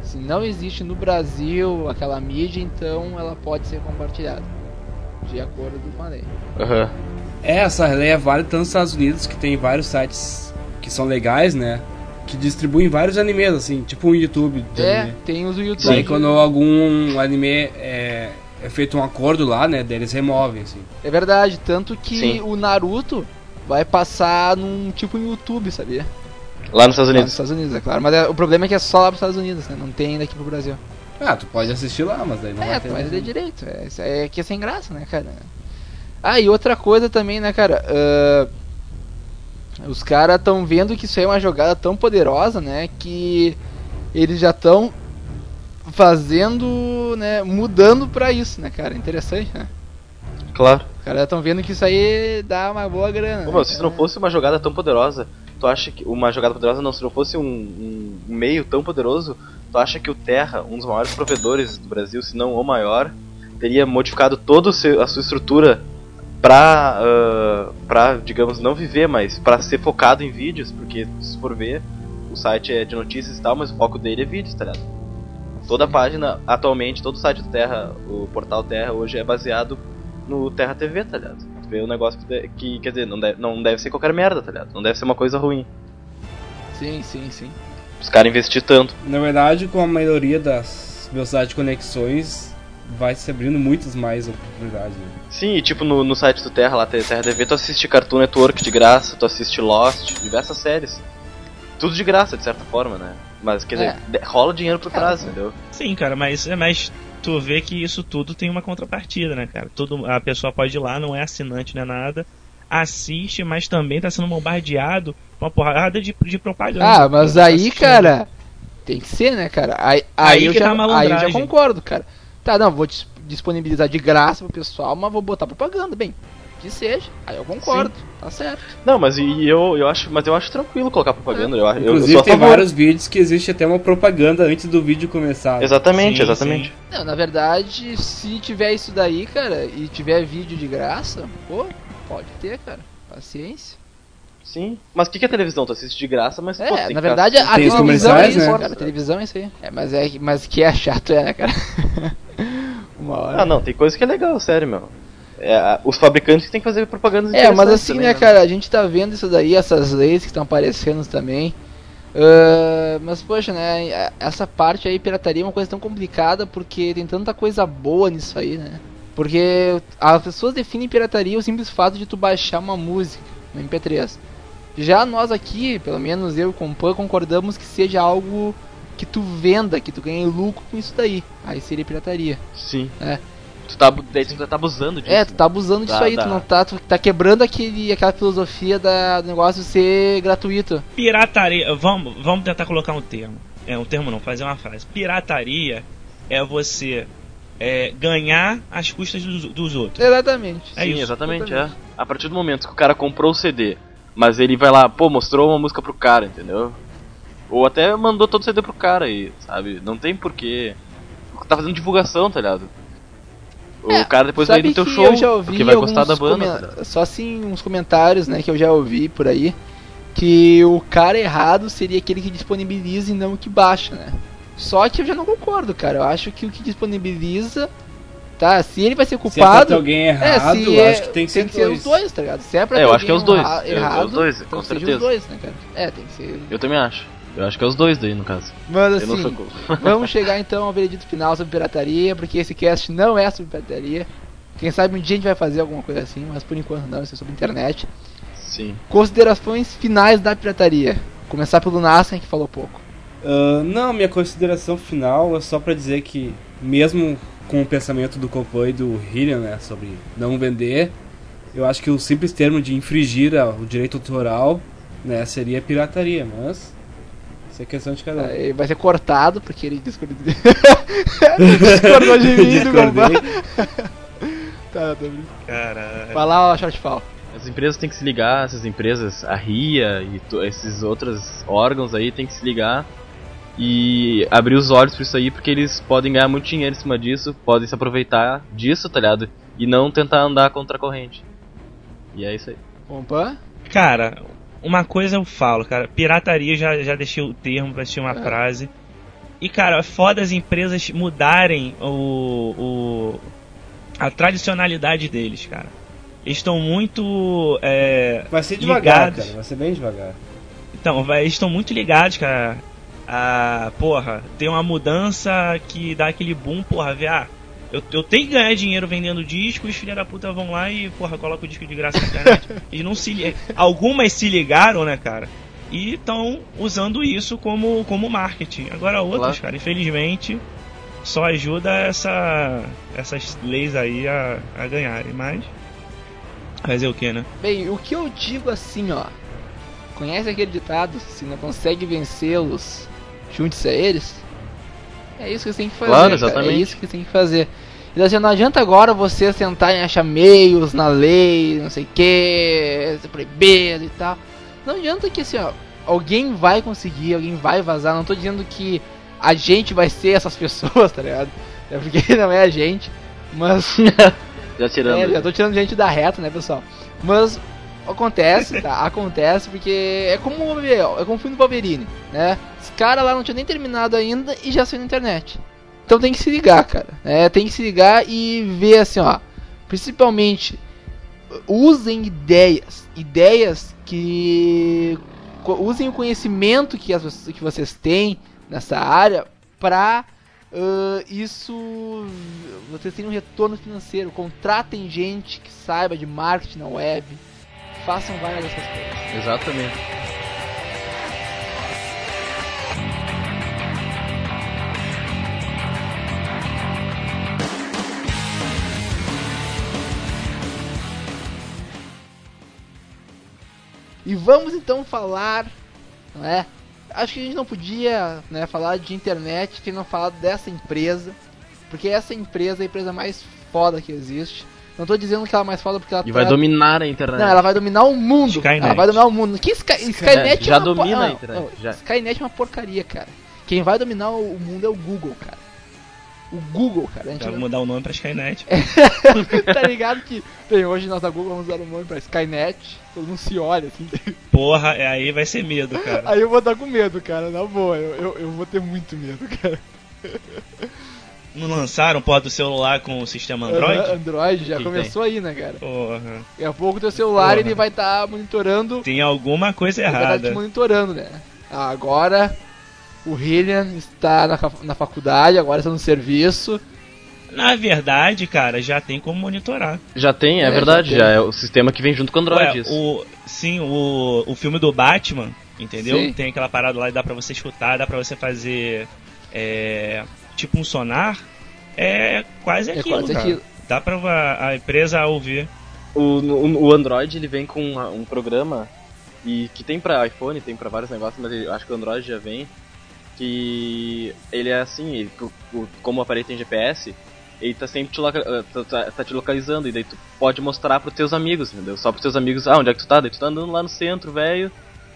Se não existe no Brasil aquela mídia, então ela pode ser compartilhada. De acordo com a lei. Aham. É, essa lei é válida tanto nos Estados Unidos, que tem vários sites que são legais, né? Que distribuem vários animes, assim, tipo um YouTube É, anime. tem os YouTube. Daí quando algum anime é, é feito um acordo lá, né? Daí eles removem, assim. É verdade, tanto que Sim. o Naruto vai passar num tipo em YouTube, sabia? Lá nos Estados Lá nos Unidos. Estados Unidos, é claro. Mas é- o problema é que é só lá pros Estados Unidos, né? Não tem ainda aqui pro Brasil. Ah, tu pode assistir lá, mas daí não É, vai tu ter. vai ler direito. É, é que é sem graça, né, cara? Ah, e outra coisa também, né, cara? ah, os caras estão vendo que isso aí é uma jogada tão poderosa, né? Que eles já estão fazendo, né? Mudando pra isso, né, cara? Interessante, né? Claro. Os caras estão vendo que isso aí dá uma boa grana. Pô, né, se não fosse uma jogada tão poderosa, tu acha que. Uma jogada poderosa não, se não fosse um, um meio tão poderoso, tu acha que o Terra, um dos maiores provedores do Brasil, se não o maior, teria modificado toda a sua estrutura pra, ah, pra, digamos, não viver, mas pra ser focado em vídeos, porque se for ver, o site é de notícias e tal, mas o foco dele é vídeos, tá ligado? Toda a página, atualmente, todo o site do Terra, o portal Terra hoje é baseado no Terra TV, tá ligado? Tu vê um negócio que, de- que, quer dizer, não deve, não deve ser qualquer merda, tá ligado? Não deve ser uma coisa ruim. Sim, sim, sim. Os caras investir tanto. Na verdade, com a maioria das velocidades de conexões, vai se abrindo muitas mais oportunidades. Né? Sim, e tipo no, no site do Terra, lá Terra TV, tu assiste Cartoon Network de graça, tu assiste Lost, diversas séries. Tudo de graça, de certa forma, né? Mas, quer dizer, de- rola dinheiro por trás, entendeu? Sim, cara, mas, mas tu vê que isso tudo tem uma contrapartida, né, cara? Tudo, a pessoa pode ir lá, não é assinante, não é nada, assiste, mas também tá sendo bombardeado com uma porrada de, de propaganda. Ah, mas Tá aí, assistindo. cara, tem que ser, né, cara? Aí, aí, Aí eu, já, tá aí eu já concordo, cara. Tá, não, vou dis- disponibilizar de graça pro pessoal, mas vou botar propaganda, bem. Que seja. Aí eu concordo, tá certo. Não, mas e, eu, eu acho, mas eu acho tranquilo colocar propaganda. Eu, eu, eu Inclusive, a tem favor. vários vídeos que existe até uma propaganda antes do vídeo começar. Exatamente, Sim, exatamente. Não, na verdade, se tiver isso daí, cara, e tiver vídeo de graça, pô, pode ter, cara. Paciência. Sim. Mas o que, que é televisão? Tu assiste de graça, mas pô, É, tem na verdade, a televisão é isso, né? cara. A televisão é isso aí. É, mas, é, mas que é chato, é, né, cara? Uma hora. Ah, não, tem coisa que é legal, sério, meu. É, os fabricantes que tem que fazer propagandas É, mas assim, também, né, cara, a gente tá vendo isso daí, essas leis que estão aparecendo também. Ah, mas, poxa, né, essa parte aí, pirataria, é uma coisa tão complicada porque tem tanta coisa boa nisso aí, né? Porque as pessoas definem pirataria o simples fato de tu baixar uma música no MP3. Já nós aqui, pelo menos eu e o Compan, concordamos que seja algo que tu venda, que tu ganhe lucro com isso daí. Aí seria pirataria. Sim. É. Tu tá, daí tu tá abusando disso. É, tu tá abusando disso Dá- aí, dá. tu não tá, tu tá quebrando aquele, aquela filosofia da, do negócio ser gratuito. Pirataria, vamos, vamos tentar colocar um termo. É, um termo não, fazer uma frase. Pirataria é você é, ganhar às custas dos, dos outros. Exatamente. É Sim, isso, exatamente, é. A partir do momento que o cara comprou o CD, mas ele vai lá, pô, mostrou uma música pro cara, entendeu? Ou até mandou todo o CD pro cara aí, sabe? Não tem porquê. Tá fazendo divulgação, tá ligado? O É, cara depois vai no teu que show, porque vai gostar da banda. tá? Só assim, uns comentários, né, que eu já ouvi por aí. Que o cara errado seria aquele que disponibiliza e não o que baixa, né? Só que eu já não concordo, cara. Eu acho que o que disponibiliza. Tá, se ele vai ser Se é pra culpado. ter alguém errado, se eu é- acho que tem que ser, dois. os dois, tá ligado? Se é pra É, eu acho que é os dois. É, é os errado, dois, então com certeza. os dois, né, cara? É, tem que ser. Eu também acho. Eu acho que é os dois daí, no caso. Mas Eu não assim, vamos chegar então ao veredito final sobre pirataria, porque esse cast não é sobre pirataria. Quem sabe um dia a gente vai fazer alguma coisa assim, mas por enquanto não, isso é sobre internet. Sim. Considerações finais da pirataria. Começar pelo Nasser, que falou pouco. Ah, não, minha consideração final é só pra dizer que, mesmo com o pensamento do Copan e do Hillian, né, sobre não vender, eu acho que o simples termo de infringir o direito autoral, né, seria pirataria, mas isso é questão de cada um. Aí vai ser cortado, porque ele discordou, discordou de mim do tá, tô brincando. Caralho. Vai lá, ó, Shortfall. As empresas têm que se ligar, essas empresas, a RIA e esses outros órgãos aí têm que se ligar e abrir os olhos pra isso aí, porque eles podem ganhar muito dinheiro em cima disso, podem se aproveitar disso, tá ligado? E não tentar andar contra a corrente. E é isso aí. Opa. Cara, uma coisa eu falo, cara. Pirataria já, já deixei o termo, vai ser uma frase. E, cara, é foda as empresas mudarem o, o a tradicionalidade deles, cara. Eles estão muito é, Vai ser devagar, ligados. cara. Vai ser bem devagar. Então, vai, eles estão muito ligados, cara. A, porra, tem uma mudança que dá aquele boom, porra, vê, ah, eu, eu tenho que ganhar dinheiro vendendo disco, os filha da puta vão lá e, porra, coloca o disco de graça na internet. Eles não se Algumas se ligaram, né, cara? E estão usando isso como, como marketing. Agora outras, Claro. cara, infelizmente, só ajuda essa, essas leis aí a, a ganharem. Mas. Fazer o que, né? Bem, o que eu digo assim, ó. Conhece aquele ditado? Se não consegue vencê-los, junte-se a eles. É isso que você tem que fazer. Claro, cara, exatamente. É isso que você tem que fazer. Então, assim, não adianta agora vocês tentarem achar meios na lei, não sei o que, ser proibido e tal. Não adianta que assim, ó, alguém vai conseguir, alguém vai vazar. Não tô dizendo que a gente vai ser essas pessoas, tá ligado? É porque não é a gente. Mas Já tirando. é, já tô tirando gente da reta, né, pessoal? Mas acontece, tá? Acontece porque é como o é como o filme do Wolverine, né? Os caras lá não tinham nem terminado ainda e já saiu na internet. Então tem que se ligar, cara. É, tem que se ligar e ver assim, ó. Principalmente usem ideias, ideias que usem o conhecimento que, as, que vocês têm nessa área pra ah, isso vocês terem um retorno financeiro. Contratem gente que saiba de marketing na web. Façam várias dessas coisas. Exatamente. E vamos então falar, não é? Acho que a gente não podia né, falar de internet sem não falar dessa empresa. Porque essa empresa é a empresa mais foda que existe. Não tô dizendo que ela é mais foda porque ela E vai dominar a internet. Não, ela vai dominar o mundo. Skynet. Ela vai dominar o mundo. Que Sky... Skynet já é uma domina a não, internet, não, já. Skynet é uma porcaria, cara. Quem vai dominar o mundo é o Google, cara. O Google, cara. A gente Vai não- mudar o nome pra Skynet. tá ligado que bem, hoje nós da Google vamos dar o nome pra Skynet. Todo mundo se olha assim. Porra, é, aí vai ser medo, cara. Aí eu vou dar com medo, cara. Na boa, eu, eu, eu vou ter muito medo, cara. Não lançaram porra do celular com o sistema Android? Android já Que começou aí, né, cara? Porra. Daqui a pouco teu celular Porra. ele vai estar monitorando. Tem alguma coisa Ele vai estar te errada. monitorando, né? Agora o Hillian está na, na faculdade, agora está no serviço. Na verdade, cara, já tem como monitorar. Já tem, é, É, verdade, já já, tem. é o sistema que vem junto com o Android. Ué, isso. o, sim, o, o filme do Batman, entendeu? Sim. Tem aquela parada lá e dá pra você escutar, dá pra você fazer é, tipo um sonar. É quase É aquilo, quase cara. aquilo. Dá pra a, a empresa ouvir. O, o, o Android ele vem com uma- um programa e que tem pra iPhone, tem pra vários negócios, mas eu acho que o Android já vem que ele é assim, ele, o- o- como o aparelho tem GPS, ele tá sempre te, loca- ah, tá, tá- tá te localizando e daí tu pode mostrar pros teus amigos, entendeu? Só pros teus amigos, ah, onde é que tu tá? Daí tu tá andando lá no centro, velho.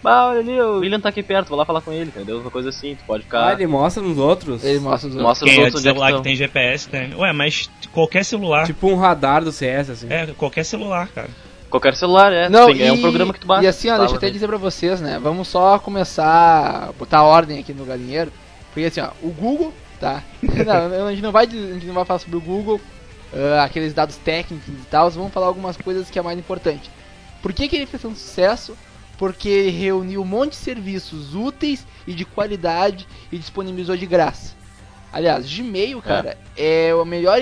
Ah, olha ali, o William tá aqui perto, vou lá falar com ele, entendeu? Uma coisa assim, tu pode Ah, ficar. ele mostra nos outros. Ele mostra os Mostra é outros onde é que celular que estão. tem GPS tem. Ué, mas qualquer celular. Tipo um radar do CS, assim. É, qualquer celular, cara. Qualquer celular, é. Não, Tem- e, é um programa que tu baixa. E assim, ó, deixa eu até dizer pra vocês, né? Vamos só começar a botar ordem aqui no galinheiro. Porque assim, ó, o Google, tá? não, a gente não vai, a gente não vai falar sobre o Google, ah, aqueles dados técnicos e tal, vamos falar algumas coisas que é mais importante. Por que, que ele fez tanto sucesso? Porque reuniu um monte de serviços úteis e de qualidade e disponibilizou de graça. Aliás, Gmail, cara, é, o melhor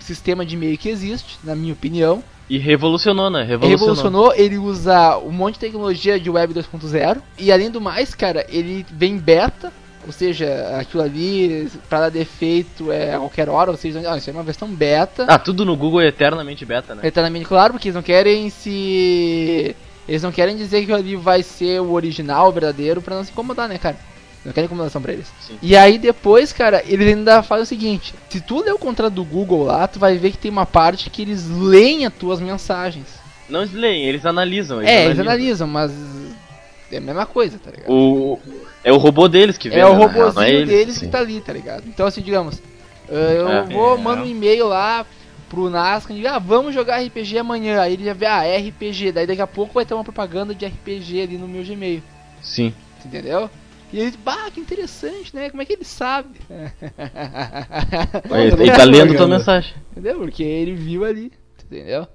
sistema de e-mail que existe, na minha opinião. E revolucionou, né? Revolucionou. revolucionou, ele usa um monte de tecnologia de web 2.0 e além do mais, cara, ele vem beta, ou seja, aquilo ali pra dar defeito é a qualquer hora, ou seja, ah, isso é uma versão beta. Ah, tudo no Google é eternamente beta, né? Eternamente claro, porque eles não querem se eles não querem dizer que ali vai ser o original, o verdadeiro, pra não se incomodar, né, cara? Não querem incomodação pra eles. Sim. E aí depois, cara, eles ainda fazem o seguinte: se tu ler o contrato do Google lá, tu vai ver que tem uma parte que eles leem as tuas mensagens. Não eles leem, eles analisam. Eles é, eles analisam, mas é a mesma coisa, tá ligado? O, é o robô deles que vê. é o né, real, robozinho não é eles. deles Sim. que tá ali, tá ligado? Então assim, digamos, uh, eu É. vou, É. mando um e-mail lá pro Nascar e ah, vamos jogar RPG amanhã. Aí ele já vê, ah, é RPG. Daí daqui a pouco vai ter uma propaganda de RPG ali no meu Gmail. Sim. Entendeu? E ele, bah, que interessante, né? Como é que ele sabe? Ele, ele tá lendo tua mensagem. Entendeu? Porque ele viu ali, entendeu?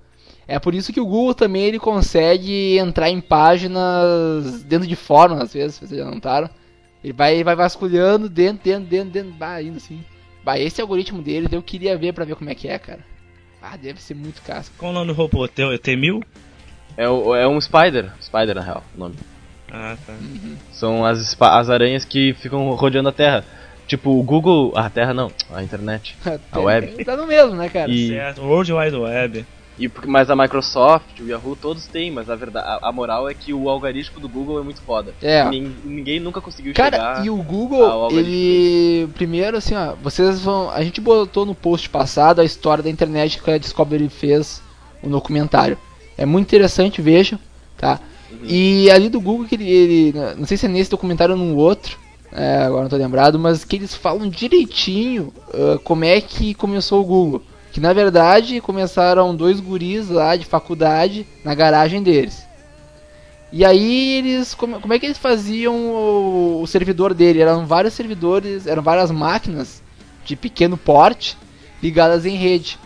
É por isso que o Google também ele consegue entrar em páginas dentro de fórum, às vezes, vocês já notaram. Ele vai, vai vasculhando dentro, dentro, dentro, dentro, bah, indo assim. Bah, esse algoritmo dele eu queria ver pra ver como é que é, cara. Ah, deve ser muito casca. Qual o nome do robô? T- T-1000? É, o- é um Spider. Spider, na real, o nome. Ah, tá. São as, as aranhas que ficam rodeando a Terra. Tipo, o Google. A Terra não, a internet. A web. Tá no mesmo, né, cara? E, Certo. World Wide Web. E, mas a Microsoft, o Yahoo, todos têm, mas a, verdade, a, a moral é que o algoritmo do Google é muito foda. É. Nin- ninguém nunca conseguiu Cara, chegar. e o Google, ele. Primeiro, assim, ó, vocês vão. A gente botou no post passado a história da internet que a Discovery fez um documentário. É muito interessante, vejam, tá? E ali do Google, que ele, ele- Não sei se é nesse documentário ou num outro, é, agora não tô lembrado, mas que eles falam direitinho ah, como é que começou o Google. Que na verdade começaram dois guris lá de faculdade na garagem deles. E aí eles. Como, como é que eles faziam o, o servidor dele? Eram vários servidores, eram várias máquinas de pequeno porte ligadas em rede.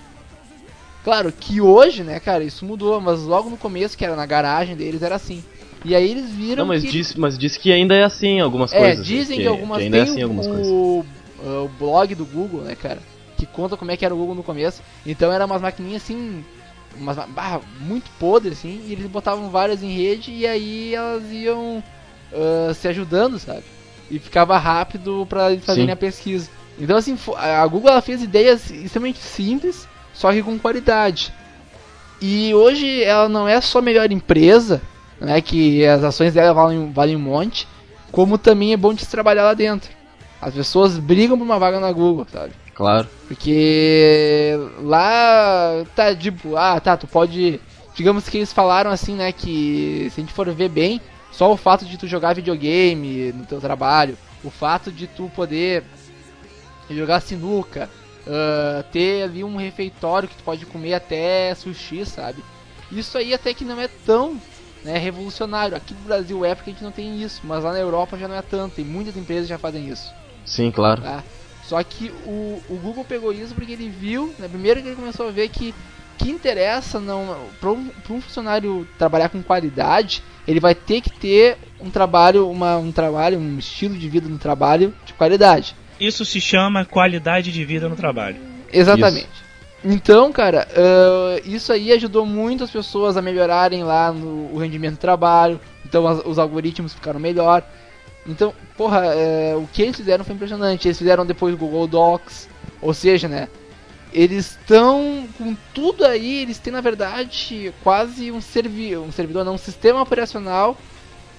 Claro que hoje, né, cara, isso mudou, mas logo no começo, que era na garagem deles, era assim. E aí eles viram Não, mas que. diz, mas diz que ainda é assim algumas é, coisas. dizem que, algumas ainda é assim algumas coisas. o, o blog do Google, né, cara, que conta como é que era o Google no começo. Então era umas maquininhas assim, umas ma- barra muito podres assim, e eles botavam várias em rede e aí elas iam ah, se ajudando, sabe? E ficava rápido pra eles fazerem Sim. a pesquisa. Então assim, a Google ela fez ideias extremamente simples, só que com qualidade. E hoje ela não é só a melhor empresa, né, que as ações dela valem, valem um monte, como também é bom de se trabalhar lá dentro. As pessoas brigam por uma vaga na Google, sabe? Claro. Porque lá tá tipo, ah, tá, tu pode. Digamos que eles falaram assim, né, que se a gente for ver bem, só o fato de tu jogar videogame no teu trabalho, o fato de tu poder jogar sinuca, ah, ter ali um refeitório que tu pode comer até sushi, sabe? Isso aí até que não é tão né, revolucionário. Aqui no Brasil é porque a gente não tem isso, mas lá na Europa já não é tanto, tem muitas empresas já fazem isso. Sim, claro. Tá? Só que o, o Google pegou isso porque ele viu, né, primeiro que ele começou a ver que que interessa não para um, um funcionário trabalhar com qualidade, ele vai ter que ter um trabalho, uma, um trabalho, um estilo de vida no trabalho de qualidade. Isso se chama qualidade de vida no trabalho. Exatamente. Então, cara, ah, isso aí ajudou muito as pessoas a melhorarem lá no o rendimento do trabalho. Então as- os algoritmos ficaram melhor. Então, porra, é, o que eles fizeram foi impressionante. Eles fizeram depois o Google Docs. Ou seja, né? Eles estão com tudo aí, eles têm na verdade quase um, servi um servidor, não, um sistema operacional,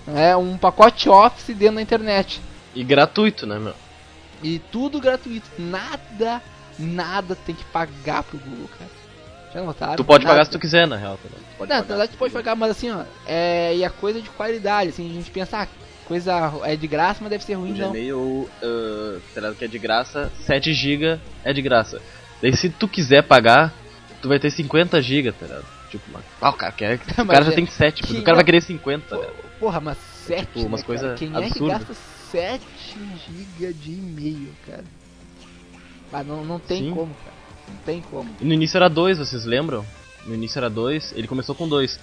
né, um pacote Office dentro da internet. E gratuito, né, meu? E tudo gratuito. Nada, nada tem que pagar pro Google, cara. Já notaram? Tu pode Nada. pagar se tu quiser, na real. também. Tu pode Não, na pagar. verdade tu pode pagar, mas assim, ó, é, e a coisa de qualidade, assim, a gente pensa, ah, coisa é de graça, mas deve ser ruim, O não. Gmail, uh, tá ligado, que é de graça, 7 GB é de graça. Daí se tu quiser pagar, tu vai ter 50 GB, tá ligado? Tipo, mas, ah, o cara quer, o Mas cara já é- tem 7, que o cara vai querer 50, tá ligado? Porra, mas 7, Tipo, umas né, coisa cara? Quem é que gasta 7 GB de e-mail, cara? Ah, não, não tem Sim. como, cara. Não tem como. E no início era 2, vocês lembram? No início era 2, ele começou com 2.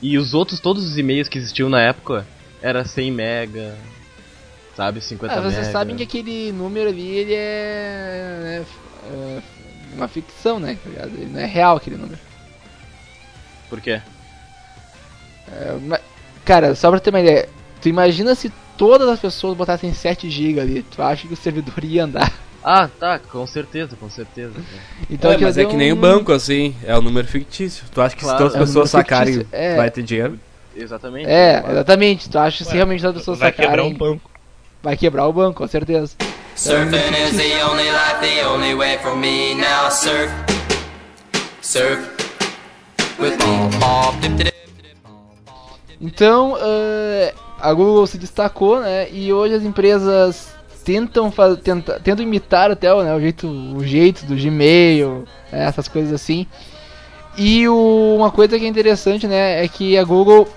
E os outros, todos os e-mails que existiam na época, era 100 mega, sabe, 50 Ah, mega. vocês sabem que aquele número ali, ele é, f- é uma ficção, né, tá? Ele não é real aquele número. Por quê? É, cara, só pra ter uma ideia, tu imagina se todas as pessoas botassem 7 GB ali, tu acha que o servidor ia andar? Ah, tá, com certeza, com certeza. Então é, mas é que nem um- o banco, assim, é o número fictício. Tu acha que Claro, se todas é as um pessoas sacarem, fictício, é. vai ter dinheiro? Exatamente. É, exatamente, tu acha que se realmente as pessoas Vai sacarem... quebrar um banco. Vai quebrar o banco, com certeza. Surfing is the only life, the only way for me. Now surf, surf with me. Então, eh, a Google se destacou, né? E hoje as empresas tentam, tenta, tentam imitar até o, né, o, jeito, o jeito do Gmail, é, essas coisas assim. E o- uma coisa que é interessante, né, é que a Google,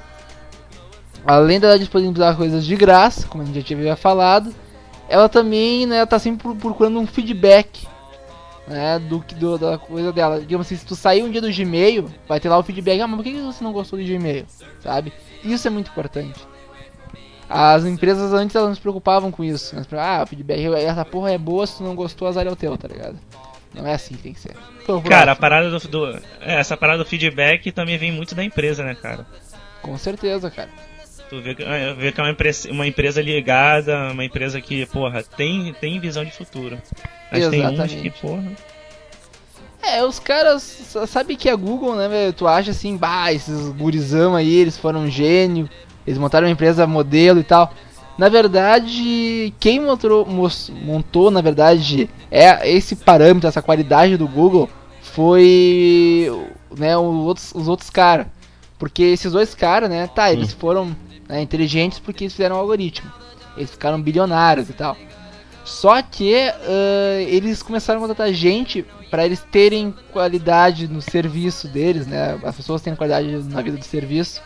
além dela disponibilizar coisas de graça, como a gente já tinha falado, ela também, né, tá sempre pro- procurando um feedback, né, do, que- da coisa dela. Digamos assim, se tu sair um dia do Gmail, vai ter lá o feedback, ah, mas por que você não gostou do Gmail, sabe? Isso é muito importante. As empresas antes elas não se preocupavam com isso. Elas falavam, ah, o feedback, essa porra é boa, se tu não gostou, azar é o teu, tá ligado? Não é assim que tem que ser. Então, Cara, a parada do, do- é, essa parada do feedback também vem muito da empresa, né, cara? Com certeza, cara. Tu vê que, é, vê que é uma empresa, uma empresa ligada, uma empresa que, porra, tem, tem visão de futuro. Mas tem uns Exatamente. que, porra. É, os caras, sa- sabe que a Google, né, velho? Tu acha assim, bah, esses gurizão aí, eles foram um gênio, eles montaram uma empresa modelo e tal. Na verdade, quem montou, montou na verdade, é esse parâmetro, essa qualidade do Google, foi né, os outros, os outros caras. Porque esses dois caras, né, tá, eles foram né, inteligentes porque eles fizeram um algoritmo. Eles ficaram bilionários e tal. Só que ah, eles começaram a contratar gente para eles terem qualidade no serviço deles, né? As pessoas têm qualidade na vida do serviço.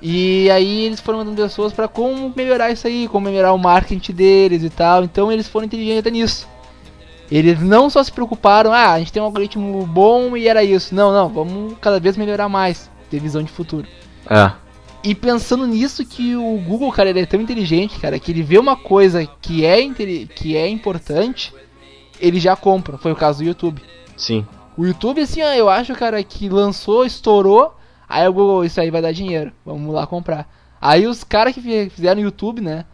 E aí eles foram mandando pessoas para como melhorar isso aí, como melhorar o marketing deles e tal. Então eles foram inteligentes até nisso. Eles não só se preocuparam, ah, a gente tem um algoritmo bom e era isso. Não, não, vamos cada vez melhorar mais, ter visão de futuro. É. E pensando nisso que o Google, cara, ele é tão inteligente, cara, que ele vê uma coisa que é, que é importante, ele já compra. Foi o caso do YouTube. Sim. O YouTube, assim, ó, eu acho, cara, que lançou, estourou, aí o Google, isso aí vai dar dinheiro, vamos lá comprar. Aí os caras que fi- fizeram YouTube, né,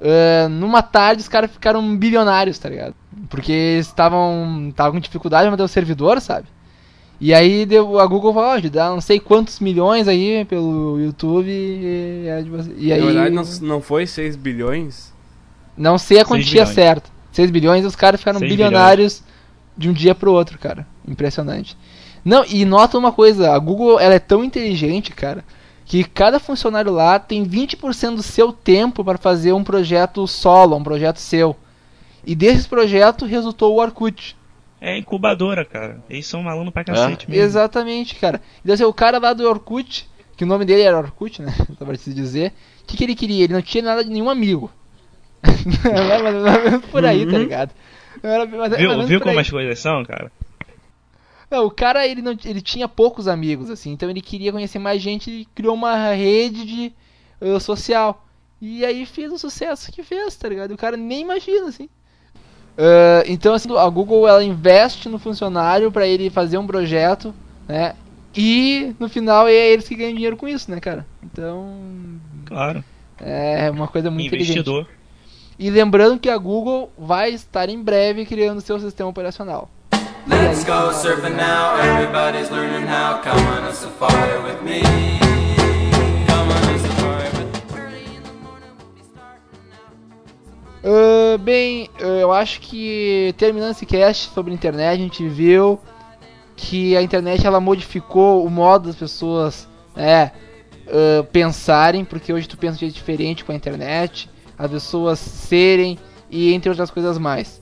ah, numa tarde os caras ficaram bilionários, tá ligado? Porque estavam estavam com dificuldade de manter o servidor, sabe? E aí deu, a Google falou, ó, dá não sei quantos milhões aí pelo YouTube e, é de você- e aí... Na verdade, não, não foi 6 bilhões? Não sei a quantia bilhões. certa. 6 bilhões e os caras ficaram bilionários de um dia pro outro, cara. Impressionante. Não, e nota uma coisa, a Google ela é tão inteligente, cara, que cada funcionário lá tem 20% do seu tempo para fazer um projeto solo, um projeto seu. E desse projeto resultou o Orkut. É incubadora, cara. Eles são malucos pra cacete mesmo. Exatamente, cara. Então, assim, o cara lá do Orkut, que o nome dele era Orkut, né? Só pra te dizer. O que, que ele queria? Ele não tinha nada de nenhum amigo. Por aí, tá Uhum. ligado? Era ou Viu, viu como aí. as coisas são, cara? Não, o cara, ele, não, ele tinha poucos amigos, assim, então ele queria conhecer mais gente e criou uma rede de uh, social. E aí fez o sucesso que fez, tá ligado? O cara nem imagina, assim. Uh, então, assim, a Google, ela investe no funcionário pra ele fazer um projeto, né? E, no final, é eles que ganham dinheiro com isso, né, cara? Então... Claro. É uma coisa muito Investidor. inteligente. E lembrando que a Google vai estar em breve criando seu sistema operacional. Let's go surfing now. Everybody's learning how. Come on a safari with me. Ah, bem, eu acho que terminando esse cast sobre internet, a gente viu que a internet ela modificou o modo das pessoas né, ah, pensarem, porque hoje tu pensa de jeito diferente com a internet, as pessoas serem e entre outras coisas mais.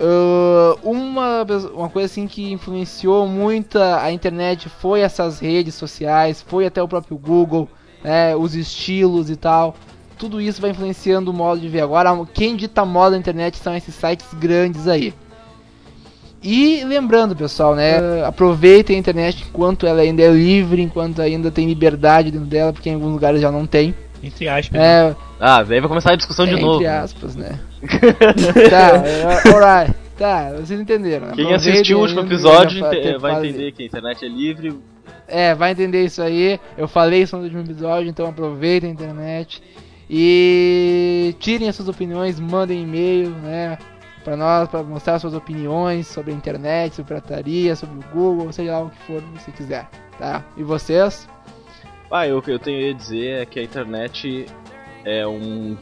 Ah, uma, uma coisa assim que influenciou muito a internet foi essas redes sociais, foi até o próprio Google, né, os estilos e tal. Tudo isso vai influenciando o modo de ver. Agora, quem dita moda na internet são esses sites grandes aí. E lembrando, pessoal, né? Aproveitem a internet enquanto ela ainda é livre, enquanto ainda tem liberdade dentro dela, porque em alguns lugares já não tem. Entre aspas. É, Ah, daí vai começar a discussão de é, novo. Entre aspas, né? tá, é, alright. Tá, vocês entenderam. né? Quem Aproveitem assistiu o último ainda, episódio vai fase- entender que a internet é livre. É, vai entender isso aí. Eu falei isso no último episódio, então aproveitem a internet. E tirem as suas opiniões, mandem e-mail, né? Pra nós, pra mostrar suas opiniões sobre a internet, sobre pirataria, sobre o Google, seja lá o que for você quiser, tá? E vocês? Ah, eu- o que eu tenho a dizer é que a internet é um,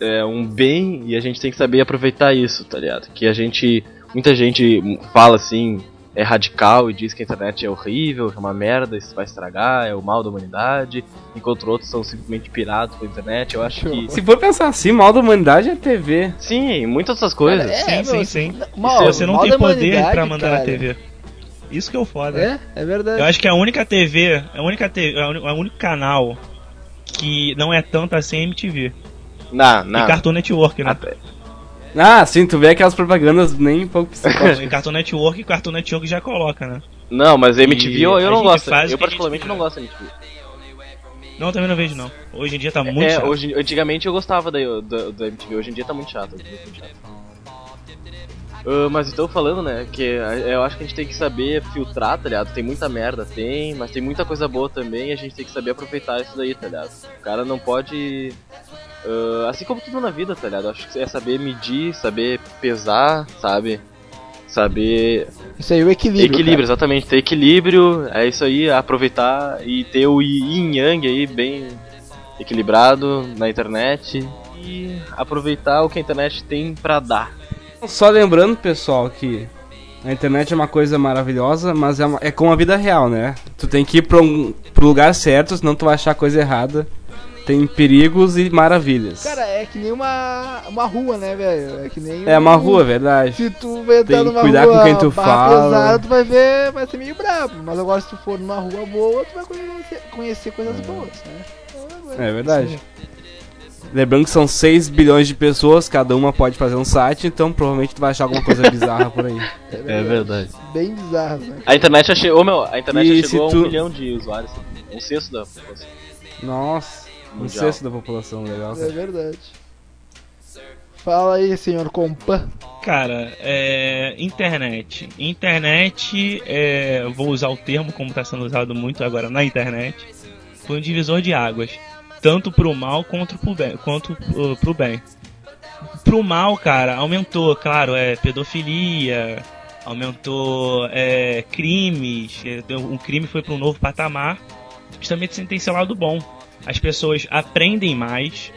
é um bem e a gente tem que saber aproveitar isso, tá ligado? Que a gente. Muita gente fala assim, é radical e diz que a internet é horrível, que é uma merda, isso vai estragar, é o mal da humanidade, enquanto outros são simplesmente pirados pela internet. Eu acho que. Se for pensar assim, mal da humanidade é TV. Sim, muitas outras coisas. Cara, Sim, É, sim, meu, sim. mal- Você não mal tem da poder humanidade, pra mandar na cara. TV. Isso que é o foda. É, é verdade. Eu acho que a única TV, a única TV, a único canal que não é tanto assim é MTV. Não, E não. Cartoon Network, né? Ah, sim, tu vê aquelas propagandas nem um pouco psicóticas. E Cartoon Network e Cartoon Network já coloca, né? Não, mas MTV E eu, eu não gosto. Eu particularmente não gosto da MTV. Não, eu também não vejo não. Hoje em dia tá muito é, chato. hoje, antigamente eu gostava da, da, da MTV, hoje em dia tá muito chato. hoje em dia tá muito chato. Ah, mas então falando, né, que a- eu acho que a gente tem que saber filtrar, tá ligado? Tem muita merda, tem, mas tem muita coisa boa também e a gente tem que saber aproveitar isso daí, tá ligado? O cara não pode. ah, assim como tudo na vida, tá ligado? Acho que é saber medir, saber pesar, sabe? Saber Isso aí é o equilíbrio. Equilíbrio, exatamente. Ter equilíbrio, é isso aí, aproveitar e ter o yin yang aí bem equilibrado na internet e aproveitar o que a internet tem pra dar. Só lembrando, pessoal, que a internet é uma coisa maravilhosa, mas é, uma- é como a vida real, né? Tu tem que ir pro, um, pro lugar certo, senão tu vai achar coisa errada. Tem perigos e maravilhas. Cara, é que nem uma, uma rua, né, velho? É que nem é uma um- rua, é verdade. Se tu vai entrar numa cuidar rua com quem tu fala. pesada, tu vai ver, vai ser meio brabo. Mas agora se tu for numa rua boa, tu vai conhecer, conhecer coisas boas, né? É verdade. Lembrando que são 6 bilhões de pessoas, cada uma pode fazer um site, então provavelmente tu vai achar alguma coisa bizarra por aí. É verdade. Bem bizarro, né? A internet já chegou, meu, a internet E já chegou a um tu- milhão de usuários. Um sexto da população. Nossa, um Mundial. sexto da população, legal. É cara. verdade. Fala aí, senhor Compa. Cara, é, internet. Internet, é, vou usar o termo como está sendo usado muito agora na internet, foi um divisor de águas, tanto pro mal quanto pro bem. Quanto uh, pro bem. Pro mal, cara, aumentou, claro, é pedofilia, aumentou é, crimes, é, um crime foi para um novo patamar, mas também tem seu lado bom. As pessoas aprendem mais,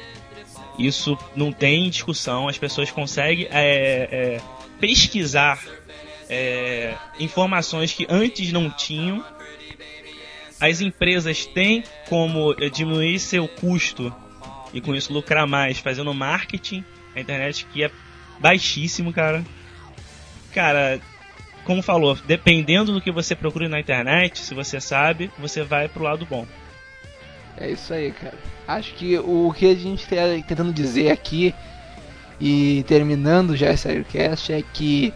isso não tem discussão. As pessoas conseguem é, é, pesquisar é, informações que antes não tinham. As empresas têm como é, diminuir seu custo e com isso lucrar mais fazendo marketing na internet que é baixíssimo, cara. Cara, como falou, dependendo do que você procura na internet, se você sabe, você vai pro lado bom. É isso aí, cara. Acho que o que a gente está tentando dizer aqui e terminando já esse Aircast é que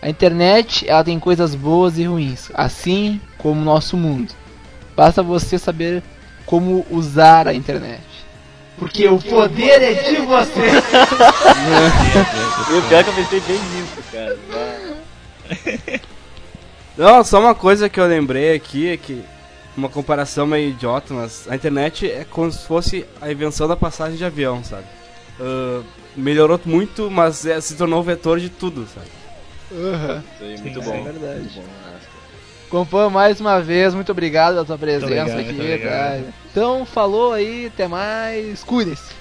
a internet ela tem coisas boas e ruins, assim como o nosso mundo. Basta você saber como usar a internet. Porque o poder é de você. E o pior é que eu pensei bem nisso, cara. Não, só uma coisa que eu lembrei aqui é que uma comparação meio idiota, mas a internet é como se fosse a invenção da passagem de avião, sabe? Ah, melhorou muito, mas é- se tornou o vetor de tudo, sabe? Uhum. Isso aí, muito Sim, bom. é verdade. Muito bom, né? Compan, mais uma vez, muito obrigado pela tua presença obrigado, aqui, cara. Então, falou aí, até mais. Cuidem-se.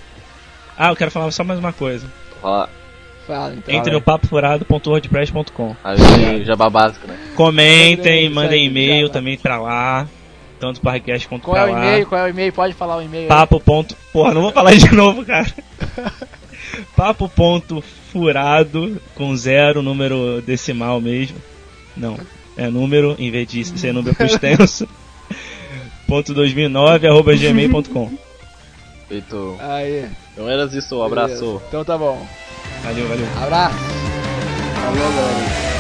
Ah, eu quero falar só mais uma coisa. Fala. Fala então. Entre no papofurado.wordpress.com. Aí, jabá básico, né? Comentem, mandem e-mail também pra lá. Tanto para podcast quanto Qual é o lá. e-mail? Qual é o e-mail? Pode falar o e-mail. aí. Papo. Ponto... Porra, não vou falar de novo, cara. Papo ponto furado com zero, número decimal mesmo. Não, é número, em vez de ser número por extenso. ponto 2009 arroba gmail.com. Feito. Aí. Então era isso, um abraço. Então tá bom. Valeu, valeu. Abraço. Valeu, galera.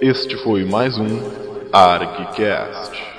Este foi mais um ArgCast.